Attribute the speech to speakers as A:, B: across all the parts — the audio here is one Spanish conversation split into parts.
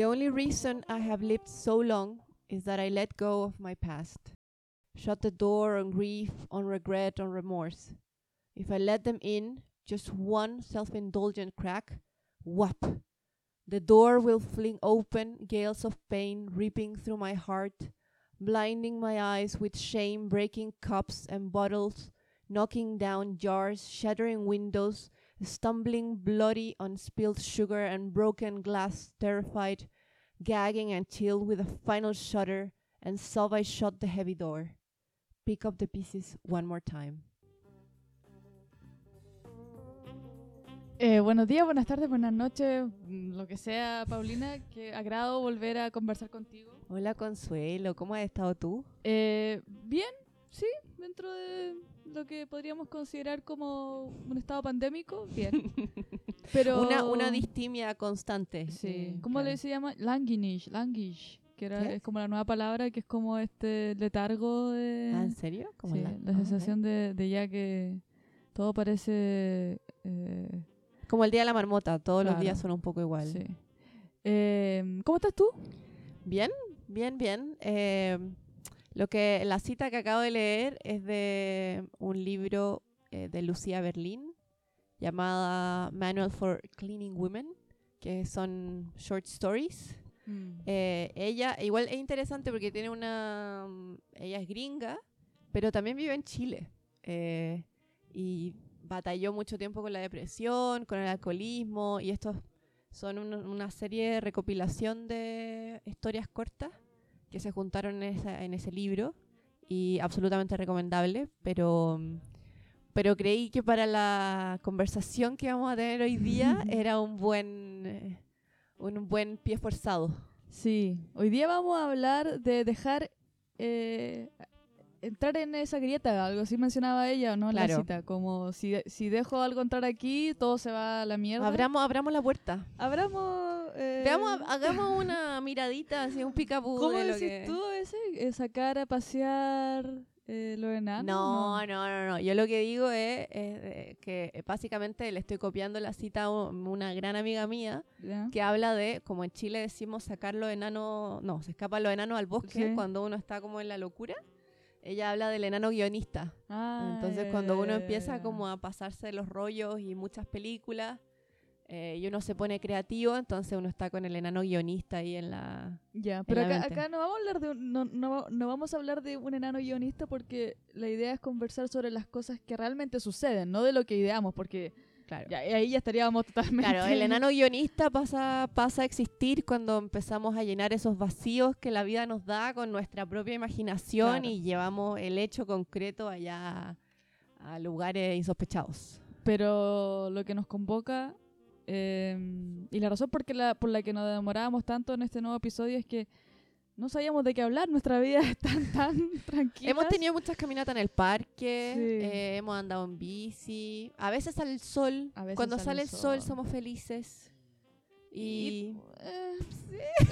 A: The only reason I have lived so long is that I let go of my past. Shut the door on grief, on regret, on remorse. If I let them in, just one self indulgent crack, whap! The door will fling open, gales of pain ripping through my heart, blinding my eyes with shame, breaking cups and bottles, knocking down jars, shattering windows, stumbling bloody on spilled sugar and broken glass, terrified, gagging until with a final shudder and sob I shut the heavy door. Pick up the pieces one more time.
B: Eh, buenos días, buenas tardes, buenas noches, mm, lo que sea, Paulina. Qué agrado volver a conversar contigo.
A: Hola Consuelo, ¿cómo has estado tú?
B: Eh, bien, sí, dentro de lo que podríamos considerar como un estado pandémico, bien. Pero
A: Una, una distimia constante.
B: Sí. ¿Cómo
A: claro.
B: le se llama? Languinish, languish, que era,
A: ¿Qué?
B: es como la nueva palabra, que es como este letargo de...
A: Ah, ¿En serio? ¿Cómo
B: sí,
A: la,
B: la
A: ah,
B: sensación de, de ya que todo parece... eh.
A: Como el día de la marmota, todos los días son un poco igual.
B: sí. Eh, ¿Cómo estás tú?
A: Bien, bien, bien. Eh, lo que la cita que acabo de leer es de un libro eh, de Lucía Berlín llamada Manual for Cleaning Women, que son short stories. Eh, ella, igual es interesante porque tiene una. mm, Ella es gringa, pero también vive en Chile. Eh, y batalló mucho tiempo con la depresión, con el alcoholismo, y estos son un- una serie de recopilación de historias cortas que se juntaron en, esa- en ese libro y absolutamente recomendable, pero. Pero creí que para la conversación que vamos a tener hoy día era un buen, un buen pie forzado.
B: Sí, hoy día vamos a hablar de dejar eh, entrar en esa grieta, algo así mencionaba ella, ¿no? En La
A: Claro.
B: cita, como si, si dejo algo entrar aquí, todo se va a la mierda.
A: Abramos, abramos la puerta.
B: Abramos... eh,
A: Veamos, hagamos una miradita, así un picapú
B: ¿Cómo
A: de lo
B: decís
A: que...
B: tú ese? Eh, sacar a pasear eh, los enanos.
A: No, no, no, no. Yo lo que digo es, es, que eh, básicamente le estoy copiando la cita a un- una gran amiga mía que habla de, como en Chile decimos, sacar los enanos, no, se escapan los enanos al bosque
B: Sí.
A: cuando uno está como en la locura. Ella habla del enano guionista.
B: Ah,
A: Entonces cuando uno empieza como a pasarse los rollos y muchas películas eh, y uno se pone creativo, entonces uno está con el enano guionista ahí en la...
B: Ya, pero
A: la
B: acá, no vamos a hablar de un, no, no, no vamos a hablar de un enano guionista porque la idea es conversar sobre las cosas que realmente suceden, no de lo que ideamos, porque
A: Claro.
B: ya, ahí ya estaríamos totalmente.
A: Claro, el enano guionista pasa, pasa a existir cuando empezamos a llenar esos vacíos que la vida nos da con nuestra propia imaginación
B: Claro.
A: y llevamos el hecho concreto allá a lugares insospechados.
B: Pero lo que nos convoca eh, y la razón por, que la, por la que nos demorábamos tanto en este nuevo episodio es que no sabíamos de qué hablar, nuestra vida es tan, tan tranquila.
A: Hemos tenido muchas caminatas en el parque,
B: Sí.
A: eh, hemos andado en bici, a veces sale el sol,
B: A veces
A: cuando
B: sale el
A: sol
B: sol.
A: somos felices. Y...
B: Eh, sí.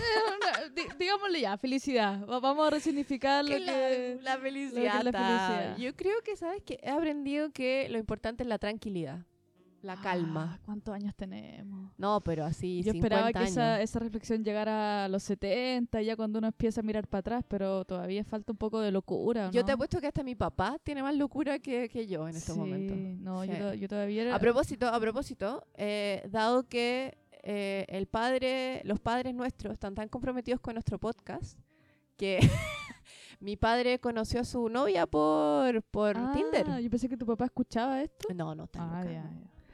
B: Eh, digámosle ya, felicidad. Va- Vamos a resignificar lo
A: que la,
B: que...
A: la felicidad.
B: la
A: ta.
B: felicidad.
A: Yo creo que, ¿sabes que He aprendido que lo importante es la tranquilidad, la calma.
B: Ah, ¿Cuántos años tenemos?
A: No, pero así,
B: Yo
A: 50
B: esperaba que
A: años.
B: esa, esa reflexión llegara a los 70, ya cuando uno empieza a mirar para atrás, pero todavía falta un poco de locura.
A: Yo
B: ¿no?
A: te apuesto que hasta mi papá tiene más locura que, que yo en estos
B: Sí,
A: momentos.
B: No,
A: Sí.
B: yo, yo todavía era...
A: A propósito, a propósito, eh, dado que eh, el padre, los padres nuestros están tan comprometidos con nuestro podcast que mi padre conoció a su novia por, por
B: Ah,
A: Tinder.
B: Yo pensé que tu papá escuchaba esto.
A: No, no está
B: Ah,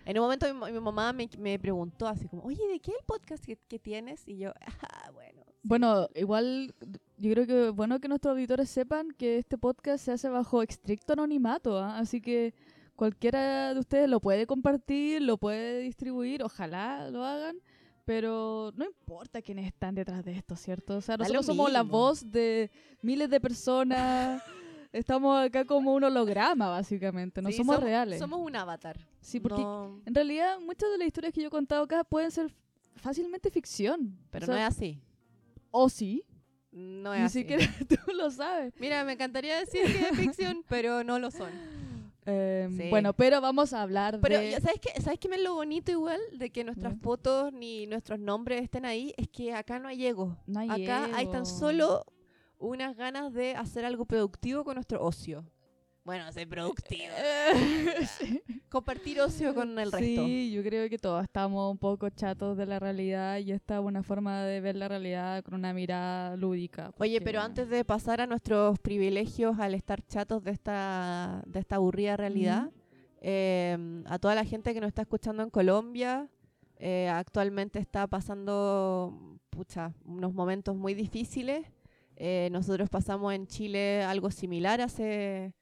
A: En un momento mi, mi mamá me, me preguntó así como, oye, ¿de qué es el podcast que, que tienes? Y yo, ah, bueno.
B: Bueno, igual yo creo que bueno que nuestros auditores sepan que este podcast se hace bajo estricto anonimato, ¿ah? así que cualquiera de ustedes lo puede compartir, lo puede distribuir, ojalá lo hagan, pero no importa quiénes están detrás de esto, ¿cierto? O sea, nosotros somos la voz de miles de personas, estamos acá como un holograma, básicamente, no
A: Sí,
B: somos reales.
A: Somos un avatar.
B: Sí, porque
A: No-
B: en realidad muchas de las historias que yo he contado acá pueden ser fácilmente ficción.
A: pero
B: O sea,
A: no es así.
B: O sí,
A: No es
B: ni
A: así.
B: siquiera tú lo sabes.
A: Mira, me encantaría decir que es ficción, pero no lo son.
B: Eh,
A: Sí.
B: Bueno, pero vamos a hablar
A: Pero,
B: de...
A: ¿sabes qué? ¿Sabes qué me es lo bonito igual de que nuestras fotos ni nuestros nombres estén ahí? Es que acá no hay ego.
B: No hay
A: acá hay tan solo unas ganas de hacer algo productivo con nuestro ocio. Bueno, ser productivo.
B: Sí.
A: Compartir ocio con el resto.
B: Sí, yo creo que todos estamos un poco chatos de la realidad y esta es una forma de ver la realidad con una mirada lúdica.
A: Oye, pero antes de pasar a nuestros privilegios al estar chatos de esta, de esta aburrida realidad, eh, a toda la gente que nos está escuchando en Colombia, eh, actualmente está pasando pucha, unos momentos muy difíciles. Eh, nosotros pasamos en Chile algo similar hace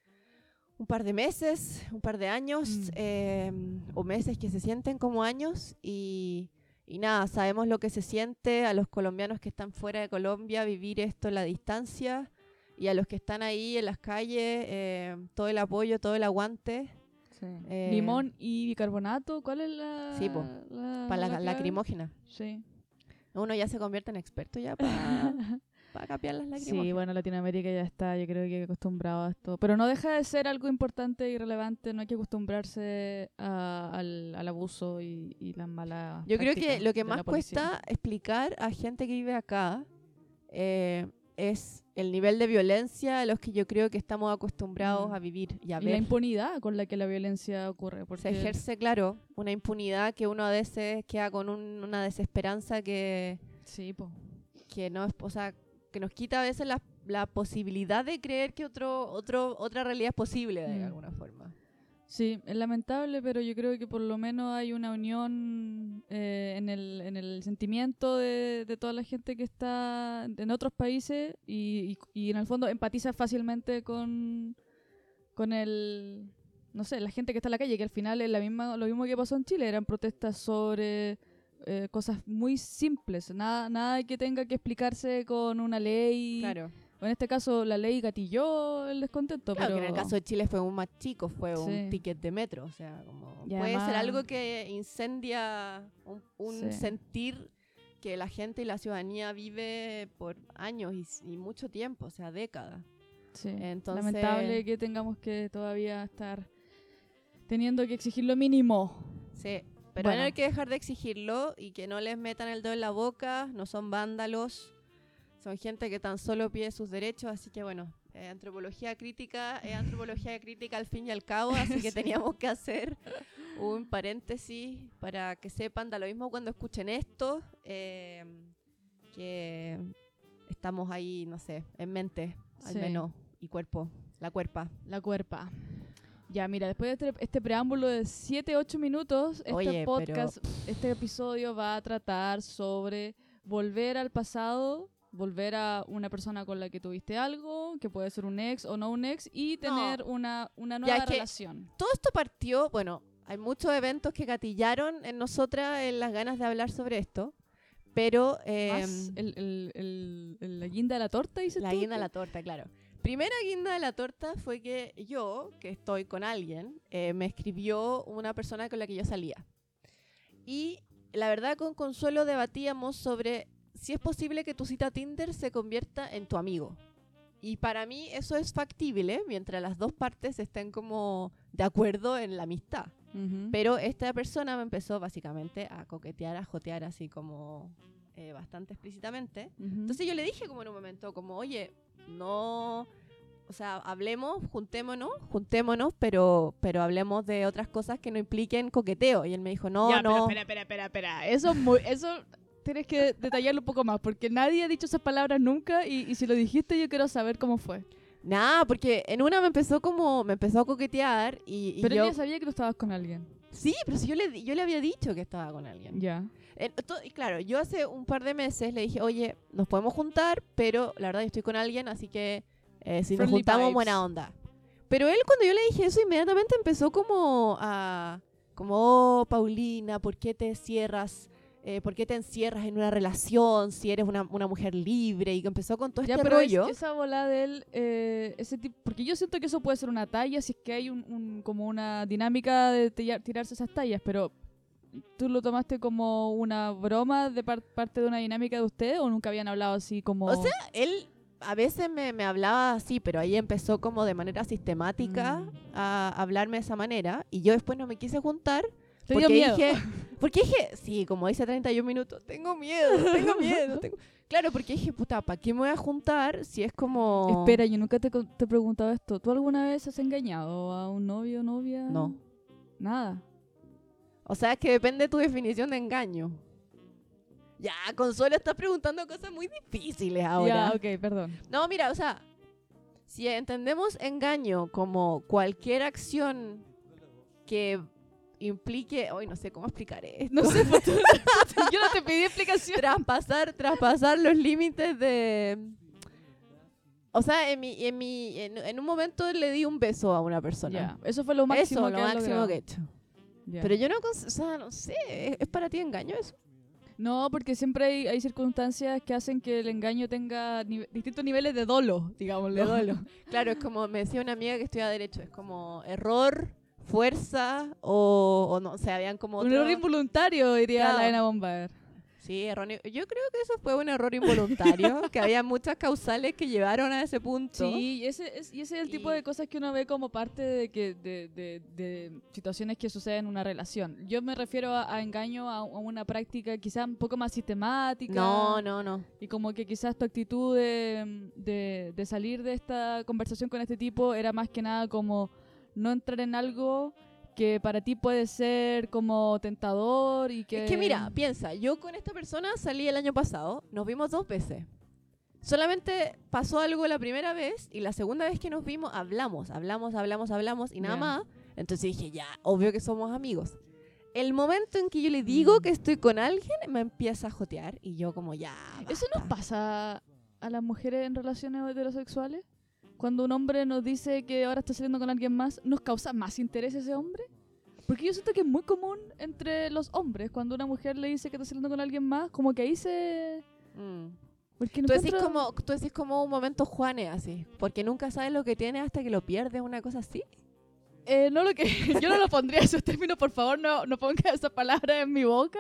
A: un par de meses, un par de años,
B: Mm.
A: eh, o meses que se sienten como años y, y nada, sabemos lo que se siente a los colombianos que están fuera de Colombia vivir esto en la distancia y a los que están ahí en las calles, eh, todo el apoyo, todo el aguante
B: Sí.
A: eh,
B: Limón y bicarbonato, ¿cuál es la...?
A: Sí, po,
B: la-
A: para la,
B: clave?
A: lacrimógena.
B: Sí.
A: Uno ya se convierte en experto ya para, para capear las lacrimógenas.
B: Sí, bueno, Latinoamérica ya está, yo creo que acostumbrado a esto. Pero no deja de ser algo importante y relevante, no hay que acostumbrarse a- al, al abuso y, y las malas
A: Yo creo que lo que más cuesta explicar a gente que vive acá eh, es el nivel de violencia a los que yo creo que estamos acostumbrados
B: Mm.
A: a vivir y a
B: Y la
A: ver.
B: impunidad con la que la violencia ocurre. Porque
A: Se ejerce, claro, una impunidad que uno a veces queda con un- una desesperanza que,
B: Sí, po.
A: que no es, o sea, que nos quita a veces la, la posibilidad de creer que otro, otro, otra realidad es posible de
B: Mm.
A: alguna forma.
B: Sí, es lamentable, pero yo creo que por lo menos hay una unión eh, en, el, en el sentimiento de, de toda la gente que está en otros países y, y- y en el fondo empatiza fácilmente con, con el, no sé, la gente que está en la calle, que al final es la misma, lo mismo que pasó en Chile, eran protestas sobre eh, cosas muy simples, nada, nada que tenga que explicarse con una ley.
A: Claro.
B: En este caso la ley gatilló el descontento,
A: Claro,
B: pero
A: que en el caso de Chile fue un más chico, fue
B: Sí.
A: un ticket de metro. O sea, como puede ser algo que incendia un, un
B: Sí.
A: sentir que la gente y la ciudadanía vive por años y, y mucho tiempo, o sea, décadas.
B: Sí,
A: Entonces-
B: lamentable que tengamos que todavía estar teniendo que exigir lo mínimo.
A: Sí, pero
B: Bueno.
A: no hay que dejar de exigirlo y que no les metan el dedo en la boca, no son vándalos, son gente que tan solo pide sus derechos, así que bueno, eh, antropología crítica es antropología crítica al fin y al cabo, así que teníamos que hacer un paréntesis para que sepan, da lo mismo cuando escuchen esto, eh, que estamos ahí, no sé, en mente, al
B: Sí.
A: menos, y cuerpo, la cuerpa.
B: La cuerpa. Ya, mira, después de este, este preámbulo de 7, 8 minutos, este
A: Oye, pero-
B: podcast, este episodio va a tratar sobre volver al pasado, volver a una persona con la que tuviste algo, que puede ser un ex o no un ex, y tener una, una nueva relación.
A: todo esto partió, bueno, hay muchos eventos que gatillaron en nosotras en las ganas de hablar sobre esto, pero eh,
B: Más el, el- el- la guinda de la torta, dices
A: la
B: tú,
A: guinda de la torta, claro. Primera guinda de la torta fue que yo, que estoy con alguien, eh, me escribió una persona con la que yo salía. Y la verdad con Consuelo debatíamos sobre si es posible que tu cita Tinder se convierta en tu amigo. Y para mí eso es factible mientras las dos partes estén como de acuerdo en la amistad. Pero esta persona me empezó básicamente a coquetear, a jotear así como eh, bastante explícitamente.
B: Ujú.
A: Entonces yo le dije como en un momento, como, oye, no, o sea, hablemos, juntémonos, juntémonos, pero, pero hablemos de otras cosas que no impliquen coqueteo. Y él me dijo, no,
B: Ya,
A: no.
B: Espera, espera, espera, espera. Eso, es muy, eso tienes que detallarlo un poco más, porque nadie ha dicho esas palabras nunca y, y si lo dijiste yo quiero saber cómo fue.
A: Nada, porque en una me empezó como, me empezó a coquetear y, y
B: Pero
A: yo...
B: ella sabía que tú estabas con alguien.
A: Sí, pero si yo le, yo le había dicho que estaba con alguien.
B: Ya.
A: Y claro, yo hace un par de meses le dije, oye, nos podemos juntar, pero la verdad yo estoy con alguien, así que eh, si nos
B: Friendly
A: juntamos,
B: vibes.
A: buena onda. Pero él cuando yo le dije eso, inmediatamente empezó como a, como, oh, Paulina, ¿por qué te cierras? Eh, ¿Por qué te encierras en una relación si eres una, una mujer libre? Y que empezó con todo
B: Ya,
A: este
B: pero es-
A: rollo.
B: esa bola de él, eh, ese tipo, porque yo siento que eso puede ser una talla si es que hay un, un- como una dinámica de tirarse esas tallas, pero ¿tú lo tomaste como una broma de par- parte de una dinámica de ustedes o nunca habían hablado así como...
A: O sea, él, a veces me, me hablaba así, pero ahí empezó como de manera sistemática
B: Mm.
A: a hablarme de esa manera. Y yo después no me quise juntar.
B: Te
A: porque
B: miedo.
A: dije, porque dije, sí, como dice 31 minutos, tengo miedo, tengo miedo. tengo- Claro, porque dije, puta, ¿para qué me voy a juntar si es como...
B: Espera, yo nunca te, te he preguntado esto. ¿Tú alguna vez has engañado a un novio o novia?
A: No.
B: Nada.
A: O sea, es que depende de tu definición de engaño. Ya, Consuelo, estás preguntando cosas muy difíciles ahora.
B: Ya, ok, perdón.
A: No, mira, o sea, si entendemos engaño como cualquier acción que implique, hoy no sé cómo explicar esto,
B: No sé, pues, yo no te pedí explicación.
A: traspasar, traspasar los límites de... O sea, en, mi, en, mi, en, en un momento le di un beso a una persona.
B: Ya, eso fue lo máximo
A: Eso,
B: que
A: lo máximo que he hecho. Pero yo no, o sea, no sé, ¿es, es para ti engaño eso?
B: No, porque siempre hay, hay circunstancias que hacen que el engaño tenga nive- distintos niveles de dolo, digámoslo.
A: De dolo. Claro, es como me decía una amiga que estudia Derecho, es como error, fuerza o, o no, o sea, habían como
B: Un
A: otro-
B: error involuntario, diría
A: Claro.
B: la Elena Bomber.
A: Sí, erróneo. Yo creo que eso fue un error involuntario, que había muchas causales que llevaron a ese punto.
B: Sí, y ese, es, y ese es el tipo
A: Y-
B: de cosas que uno ve como parte de, que, de, de- de situaciones que suceden en una relación. Yo me refiero a, a engaño a, a una práctica quizá un poco más sistemática.
A: No, no, no.
B: Y como que quizás tu actitud de, de- de salir de esta conversación con este tipo era más que nada como no entrar en algo que para ti puede ser como tentador y que...
A: Es que mira, piensa, yo con esta persona salí el año pasado, nos vimos dos veces. Solamente pasó algo la primera vez y la segunda vez que nos vimos hablamos, hablamos, hablamos, hablamos y nada
B: Ya.
A: más. Entonces dije, ya, obvio que somos amigos. El momento en que yo le digo
B: Mm.
A: que estoy con alguien, me empieza a jotear y yo como, ya.
B: ¿Eso nos
A: basta".
B: pasa a las mujeres en relaciones heterosexuales? Cuando un hombre nos dice que ahora está saliendo con alguien más, ¿nos causa más interés ese hombre? Porque yo siento que es muy común entre los hombres, cuando una mujer le dice que está saliendo con alguien más, como que ahí se...
A: Mm.
B: Porque
A: Tú decís,
B: encuentro-
A: como, tú decís como un momento Juanes así, porque nunca sabes lo que tiene hasta que lo pierdes, una cosa así.
B: Eh, no lo que yo no lo pondría esos términos, por favor, no, no ponga esa palabra en mi boca.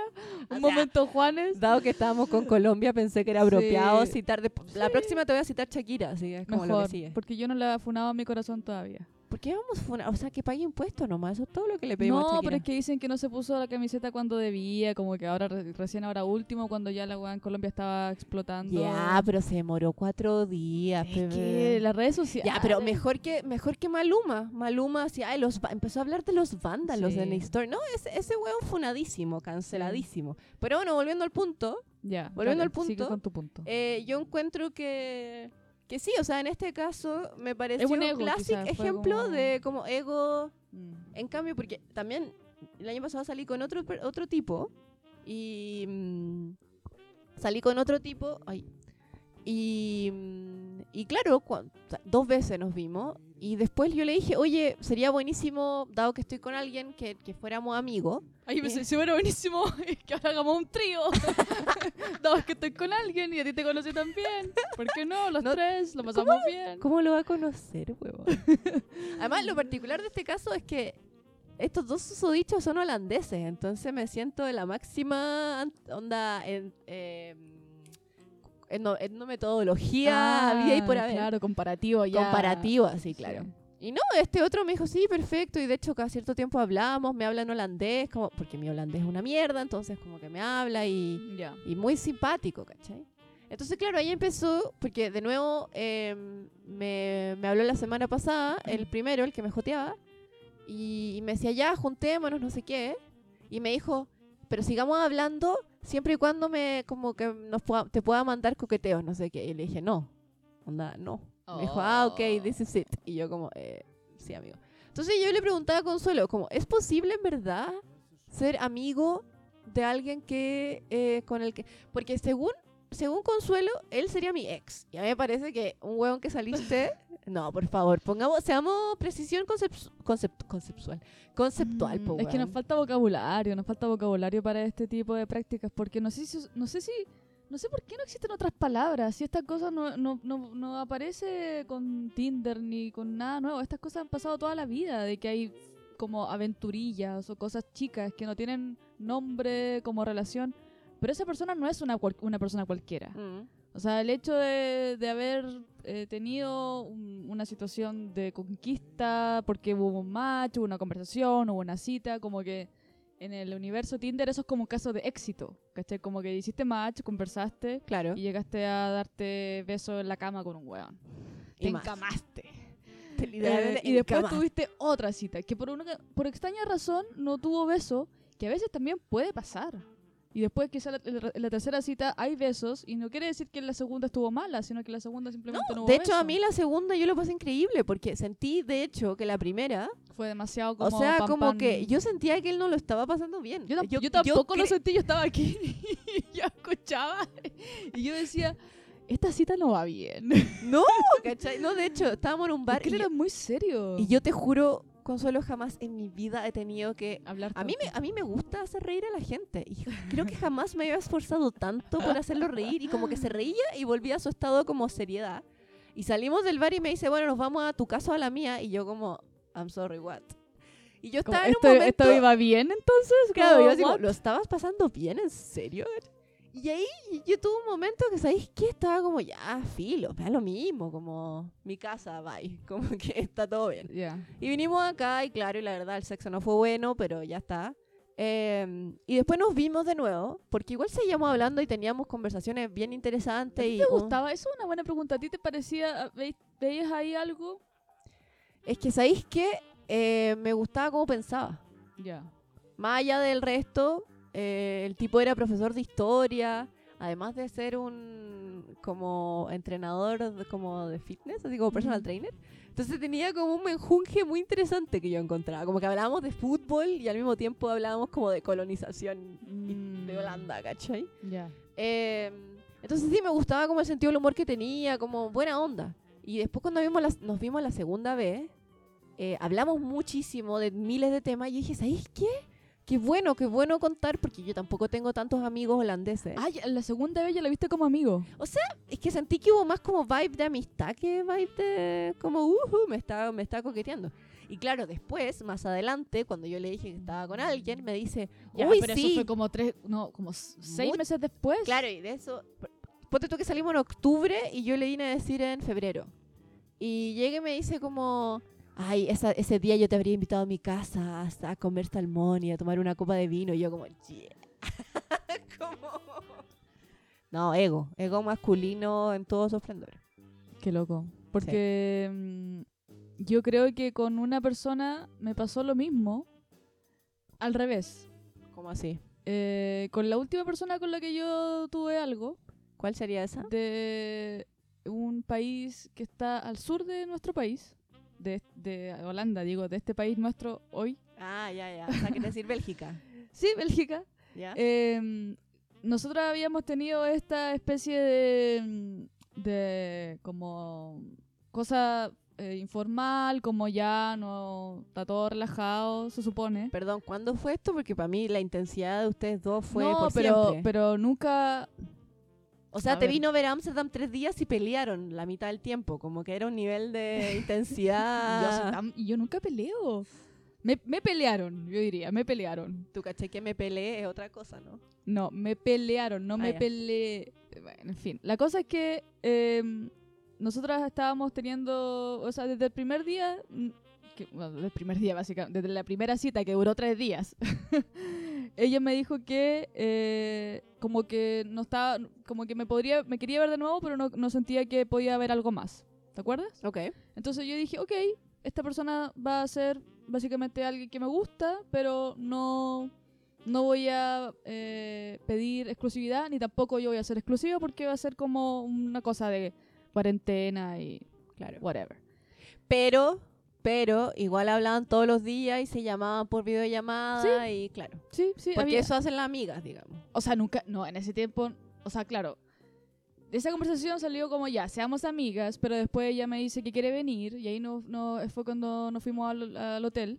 A: O
B: Un
A: sea,
B: momento, Juanes.
A: Dado que estábamos con Colombia, pensé que era
B: Sí.
A: apropiado citar. de- La
B: Sí.
A: próxima te voy a citar Shakira, así que es como lo
B: Mejor,
A: que sigue.
B: porque yo no la he funado a mi corazón todavía.
A: ¿Por qué vamos a funar? O sea, que pague impuestos nomás, eso es todo lo que le pedimos
B: No, pero es que dicen que no se puso la camiseta cuando debía, como que ahora, re- recién ahora último, cuando ya la weá en Colombia estaba explotando.
A: Ya, pero se demoró cuatro días.
B: Es
A: pe-
B: que las redes sociales...
A: Ya, pero mejor que mejor que Maluma. Maluma así, ay, los, empezó a hablar de los vándalos
B: Sí.
A: en la historia. No, ese, ese weón funadísimo, canceladísimo. Pero bueno, volviendo al punto,
B: Ya,
A: volviendo
B: dale,
A: al punto,
B: con tu punto.
A: eh, yo encuentro que, que sí, o sea, en este caso me pareció
B: un
A: un
B: ego,
A: clásico ejemplo
B: como-
A: de como ego
B: Mm.
A: En cambio, porque también el año pasado salí con otro, per- otro tipo y mm, salí con otro tipo, ay, y, mm, y claro, cuan- o sea, dos veces nos vimos y después yo le dije, oye, sería buenísimo, dado que estoy con alguien, que, que fuéramos amigos.
B: Ay, me
A: Eh.
B: hubiera buenísimo que ahora hagamos un trío. es que estoy con alguien y a ti te conocí también. ¿Por qué no? Los
A: No,
B: tres, lo pasamos bien.
A: ¿Cómo lo va a conocer, huevón? Además, lo particular de este caso es que estos dos susodichos son holandeses, entonces me siento de la máxima onda en, eh, etno- etnometodología, había y por haber.
B: Ah, Claro, comparativo ya.
A: Comparativo, así,
B: Sí.
A: claro. Y no, este otro me dijo, sí, perfecto, y de hecho cada cierto tiempo hablamos, me habla en holandés, como, porque mi holandés es una mierda, entonces como que me habla y,
B: Ya.
A: y muy simpático, ¿cachai? Entonces, claro, ahí empezó, porque de nuevo eh, me, me habló la semana pasada, el primero, el que me joteaba, y, y me decía, ya, juntémonos, no sé qué, y me dijo, pero sigamos hablando siempre y cuando me, como que nos pueda- te pueda mandar coqueteos, no sé qué, y le dije, no, onda, no. Me dijo, ah, ok,
B: Oh.
A: this is it, y yo como, eh, sí, amigo. Entonces yo le preguntaba a Consuelo, como, ¿es posible en verdad ser amigo de alguien que, eh, con el que, porque según según Consuelo, él sería mi ex. Y a mí me parece que un huevón que saliste. No, por favor, pongamos, seamos precisión concept- concept- conceptual. Conceptual,
B: Mm,
A: po,
B: Es que nos falta vocabulario, nos falta vocabulario para este tipo de prácticas, porque no sé si, no sé si, no sé por qué no existen otras palabras, si esta cosa no, no, no, no aparece con Tinder ni con nada nuevo, estas cosas han pasado toda la vida, de que hay como aventurillas o cosas chicas que no tienen nombre como relación, pero esa persona no es una, una persona cualquiera.
A: Mm.
B: O sea, el hecho de, de haber eh, tenido un- una situación de conquista, porque hubo un match, hubo una conversación, hubo una cita, como que en el universo Tinder eso es como un caso de éxito, ¿cachai? Como que hiciste match, conversaste
A: Claro.
B: y llegaste a darte besos en la cama con un weón.
A: Y
B: Te
A: más.
B: encamaste. Eh, y después tuviste otra cita, que por, una, por extraña razón no tuvo beso, que a veces también puede pasar. Y después quizá la- la, tercera cita hay besos y no quiere decir que la segunda estuvo mala, sino que la segunda simplemente no, hubo
A: De hecho, a mí la segunda yo lo pasé increíble porque sentí, de hecho, que la primera,
B: fue demasiado como
A: o sea, como que yo sentía que él no lo estaba pasando bien.
B: Yo, tam- yo tampoco lo sentí, yo estaba aquí y yo escuchaba y yo decía, esta cita no va bien.
A: No, ¿cachai? No, de hecho, estábamos en un bar y
B: él
A: yo,
B: era muy serio.
A: y yo te juro, Consuelo, jamás en mi vida he tenido que...
B: hablar
A: A mí, me, a mí me gusta hacer reír a la gente y creo que jamás me había esforzado tanto por hacerlo reír y como que se reía y volvía a su estado como seriedad. Y salimos del bar y me dice, bueno, nos vamos a tu casa o a la mía y yo como, I'm sorry, what? Y yo
B: Como,
A: estaba en
B: ¿esto,
A: un momento...
B: ¿Esto iba bien entonces?
A: Claro,
B: Como,
A: yo como,
B: what?
A: ¿lo estabas pasando bien? ¿En serio? Y ahí yo tuve un momento que, ¿sabéis qué? Estaba como, ya, filo, me da lo mismo, como mi casa, bye, como que está todo bien.
B: Ya.
A: Y vinimos acá y claro, y la verdad el sexo no fue bueno, pero ya está. Eh, y después nos vimos de nuevo, porque igual seguíamos hablando y teníamos conversaciones bien
B: ¿A
A: interesantes.
B: ti
A: y
B: te gustaba? Eso es una buena pregunta. ¿A ti te parecía, ve- veías ahí algo?
A: Es que, ¿sabéis qué? Eh, me gustaba cómo pensaba.
B: Ya.
A: Más allá del resto, eh, el tipo era profesor de historia, además de ser un como entrenador de, como de fitness, así como personal
B: Ujú.
A: trainer. Entonces tenía como un menjunje muy interesante que yo encontraba. Como que hablábamos de fútbol y al mismo tiempo hablábamos como de colonización y- de
B: Mm,
A: Holanda, ¿cachai?
B: Ya.
A: Eh, entonces sí me gustaba como el sentido del humor que tenía, como buena onda. Y después cuando vimos las- nos vimos la segunda vez, eh, hablamos muchísimo de miles de temas y dije, ¿sabéis qué? Qué bueno, qué bueno contar, porque yo tampoco tengo tantos amigos holandeses.
B: Ya, la segunda vez ya la viste como amigo.
A: Es que sentí que hubo más como vibe de amistad que vibe de como, uh, me está, me está coqueteando. Y claro, después, más adelante, cuando yo le dije que estaba con alguien, me dice,
B: Ya,
A: uy,
B: pero
A: sí.
B: eso fue como tres, no, como seis meses después.
A: Claro, y de eso. Ponte tú que salimos en octubre y yo le vine a decir en febrero. Y llega y me dice como. Ay, esa- ese día yo te habría invitado a mi casa hasta a comer salmón y a tomar una copa de vino. Y yo como, yeah. Como- No, ego. Ego masculino en todo su esplendor.
B: Qué loco. Porque mm, yo creo que con una persona me pasó lo mismo. Al revés.
A: ¿Cómo así?
B: Eh, con la última persona con la que yo tuve algo,
A: ¿Cuál sería esa?
B: de un país que está al sur de nuestro país, de, de Holanda, digo, de este país nuestro hoy.
A: Ah, ya, ya. O sea, quiere decir Bélgica.
B: Sí, Bélgica.
A: ¿Ya?
B: Eh, nosotros habíamos tenido esta especie de, de como cosa eh, informal, como ya no está todo relajado, se supone.
A: Perdón, ¿cuándo fue esto? Porque para mí la intensidad de ustedes dos fue
B: no,
A: por
B: pero,
A: siempre.
B: pero nunca...
A: O sea,
B: A
A: te
B: ver.
A: vino a ver a Amsterdam tres días y pelearon la mitad del tiempo. Como que era un nivel de
B: Yo,
A: intensidad.
B: tan- y yo nunca peleo. Me, me pelearon, yo diría, me pelearon.
A: Tú caché que me peleé es otra cosa, ¿no?
B: No, me pelearon, no
A: Ah,
B: me
A: ya.
B: peleé. Bueno, en fin. La cosa es que eh, nosotras estábamos teniendo, o sea, desde el primer día, que, bueno, desde el primer día básicamente, desde la primera cita que duró tres días, ella me dijo que eh, como que no estaba, como que me podría, me quería ver de nuevo, pero no, no sentía que podía haber algo más. ¿Te acuerdas?
A: Ok.
B: Entonces yo dije, ok, esta persona va a ser básicamente alguien que me gusta, pero no, no voy a eh, pedir exclusividad, ni tampoco yo voy a ser exclusiva porque va a ser como una cosa de cuarentena y
A: Claro.
B: whatever.
A: Pero, pero, igual hablaban todos los días y se llamaban por videollamada y claro.
B: Sí, sí,
A: Porque
B: había-
A: eso hacen las amigas, digamos.
B: O sea, nunca, no, en ese tiempo, o sea, claro, de esa conversación salió como ya, seamos amigas, pero después ella me dice que quiere venir y ahí no, no fue cuando nos fuimos al, al hotel.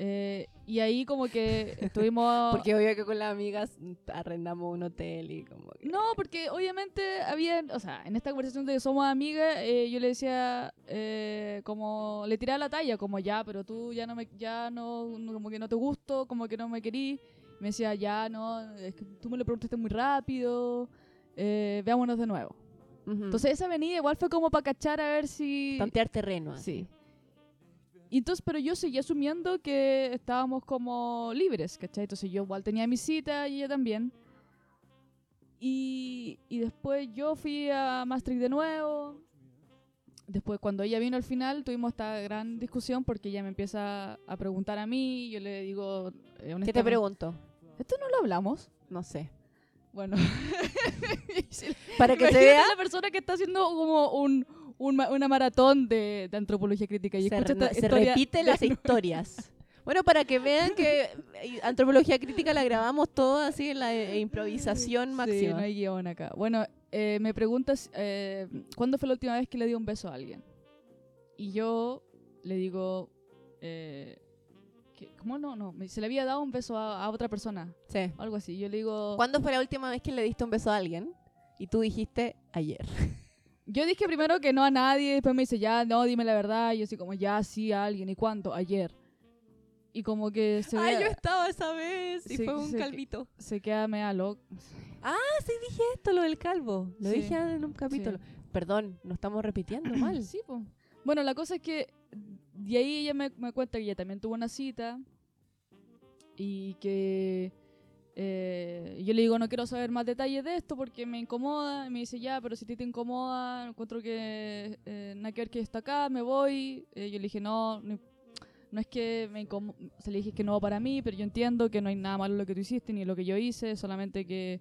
B: Eh, y ahí como que estuvimos...
A: Porque obvio que con las amigas arrendamos un hotel y como que...
B: No, porque obviamente había, o sea, en esta conversación de que somos amigas, eh, yo le decía, eh, como, le tiraba la talla, como ya, pero tú ya no me, ya no, no- como que no te gusto, como que no me querí. Me decía, ya, no, es que tú me lo preguntaste muy rápido, veámonos de nuevo. Entonces esa venida igual fue como para cachar a ver si...
A: tantear terreno. así.
B: Sí. Y entonces, pero yo seguía asumiendo que estábamos como libres, ¿cachai? Entonces yo igual tenía mi cita y ella también. Y, y después yo fui a Maastricht de nuevo. Después, cuando ella vino al final, tuvimos esta gran discusión porque ella me empieza a preguntar a mí. Yo le digo. eh,
A: ¿Qué te pregunto?
B: ¿Esto no lo hablamos?
A: No sé.
B: Bueno.
A: Para que se vea,
B: la persona que está haciendo como un, un una maratón de, de antropología crítica y
A: se,
B: esta
A: se repiten las historias. Bueno, para que vean que eh, antropología crítica la grabamos todo así en la eh, improvisación
B: Sí,
A: máxima.
B: no hay guion acá. Bueno, eh, me preguntas, eh, ¿cuándo fue la última vez que le di un beso a alguien? Y yo le digo, eh, que- ¿cómo no? No, se le había dado un beso a, a otra persona,
A: Sí.
B: algo así. Yo le digo,
A: ¿Cuándo fue la última vez que le diste un beso a alguien? Y tú dijiste ayer.
B: yo dije primero que no a nadie, después me dice, ya, no, dime la verdad. Y yo así como, ya, sí, a alguien. ¿Y cuánto? Ayer. Y como que se, ve-
A: yo estaba esa vez y
B: Sí,
A: fue un
B: que-
A: calvito.
B: se queda media loca.
A: Ah, sí dije esto, lo del calvo. Lo
B: Sí,
A: dije en un capítulo.
B: sí.
A: Perdón, nos estamos repitiendo mal.
B: Sí, pues. Bueno, la cosa es que de ahí ella me, me cuenta que ella también tuvo una cita y que eh, yo le digo no quiero saber más detalles de esto porque me incomoda y me dice ya, pero si a ti te incomoda, encuentro que eh, nada que ver que está acá, me voy. Eh, yo le dije no, no, no es que me incomoda, o sea, le dije que no para mí, pero yo entiendo que no hay nada malo en lo que tú hiciste ni en lo que yo hice, solamente que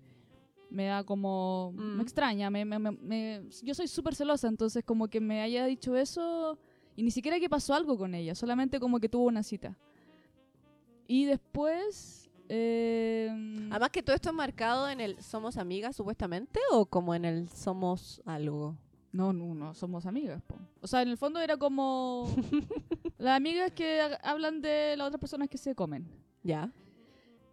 B: me da como...
A: Mm.
B: Me extraña, me, me- me- me- yo soy súper celosa, entonces como que me haya dicho eso y ni siquiera que pasó algo con ella, solamente como que tuvo una cita. Y después... eh,
A: Además que todo esto es marcado en el somos amigas supuestamente o como en el somos algo.
B: no, no, no, somos amigas. po. O sea, en el fondo era como las amigas que ha- hablan de las otras personas que se comen.
A: Ya.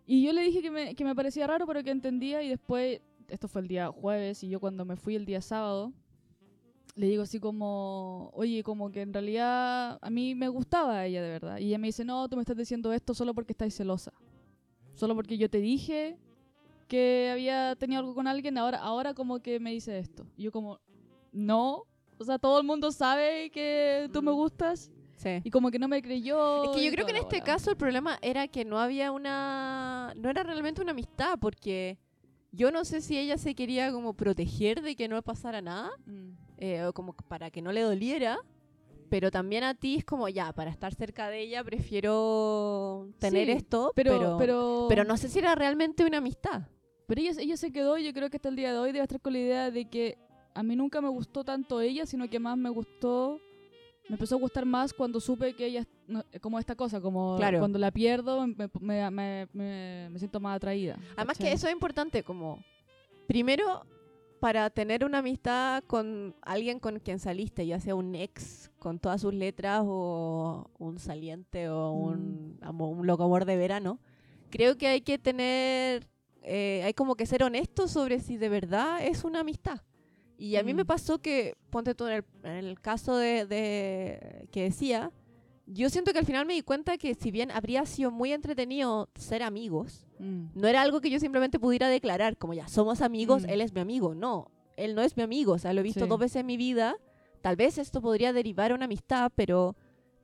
B: Y yo le dije que me, que me parecía raro, pero que entendía. Y después, esto fue el día jueves, y yo cuando me fui el día sábado, le digo así como, oye, como que en realidad a mí me gustaba ella de verdad. Y ella me dice, no, tú me estás diciendo esto solo porque estás celosa. Solo porque yo te dije que había tenido algo con alguien, ahora, ahora como que me dice esto. Y yo como, no. O sea, todo el mundo sabe que tú me gustas.
A: Sí.
B: Y como que no me creyó.
A: Es que yo creo que en este
B: bola.
A: caso el problema era que no había una... No era realmente una amistad porque yo no sé si ella se quería como proteger de que no pasara nada
B: Mm.
A: eh, o como para que no le doliera. Pero también a ti es como ya, para estar cerca de ella prefiero tener
B: Sí,
A: esto,
B: Pero,
A: pero,
B: pero,
A: pero no sé si era realmente una amistad.
B: Pero ella, ella se quedó, y yo creo que hasta el día de hoy debe estar con la idea de que a mí nunca me gustó tanto ella, sino que más me gustó, me empezó a gustar más cuando supe que ella, como esta cosa, como
A: Claro.
B: cuando la pierdo me, me, me- me- siento más atraída.
A: Además que
B: ¿cachai?
A: eso es importante, como primero para tener una amistad con alguien con quien saliste, ya sea un ex con todas sus letras o un saliente o un, amo- un loco amor de verano, creo que hay que tener, eh, hay como que ser honesto sobre si de verdad es una amistad. Y a mí me
B: Mm.
A: pasó que, ponte tú en el, en el caso de, de- que decía, yo siento que al final me di cuenta que si bien habría sido muy entretenido ser amigos,
B: Mm.
A: no era algo que yo simplemente pudiera declarar, como ya somos amigos,
B: Mm.
A: él es mi amigo. No, él no es mi amigo, o sea, lo he visto
B: Sí.
A: dos veces en mi vida. Tal vez esto podría derivar a una amistad, pero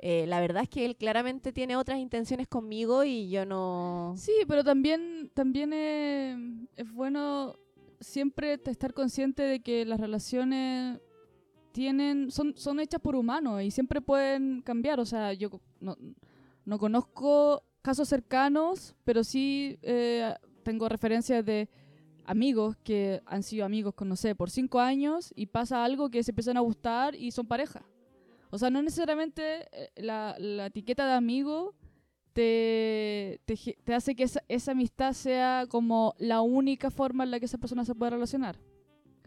A: eh, la verdad es que él claramente tiene otras intenciones conmigo y yo no...
B: Sí, pero también, también eh, es bueno siempre estar consciente de que las relaciones tienen son, son hechas por humanos y siempre pueden cambiar. O sea, yo no, no conozco casos cercanos, pero sí eh, tengo referencias de amigos que han sido amigos con, no sé, por cinco años y pasa algo que se empiezan a gustar y son pareja. O sea, no necesariamente eh, la, la etiqueta de amigo te, te, te hace que esa, esa amistad sea como la única forma en la que esa persona se puede relacionar.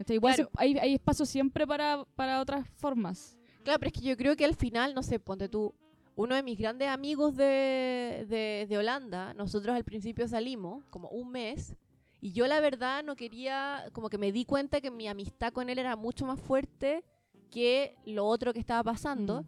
B: Igual
A: Claro.
B: hay, hay espacio siempre para, para otras formas.
A: Claro, pero es que yo creo que al final, no sé, ponte tú, uno de mis grandes amigos de, de, de Holanda, nosotros al principio salimos como un mes y yo la verdad no quería, como que me di cuenta que mi amistad con él era mucho más fuerte que lo otro que estaba pasando.
B: Mm.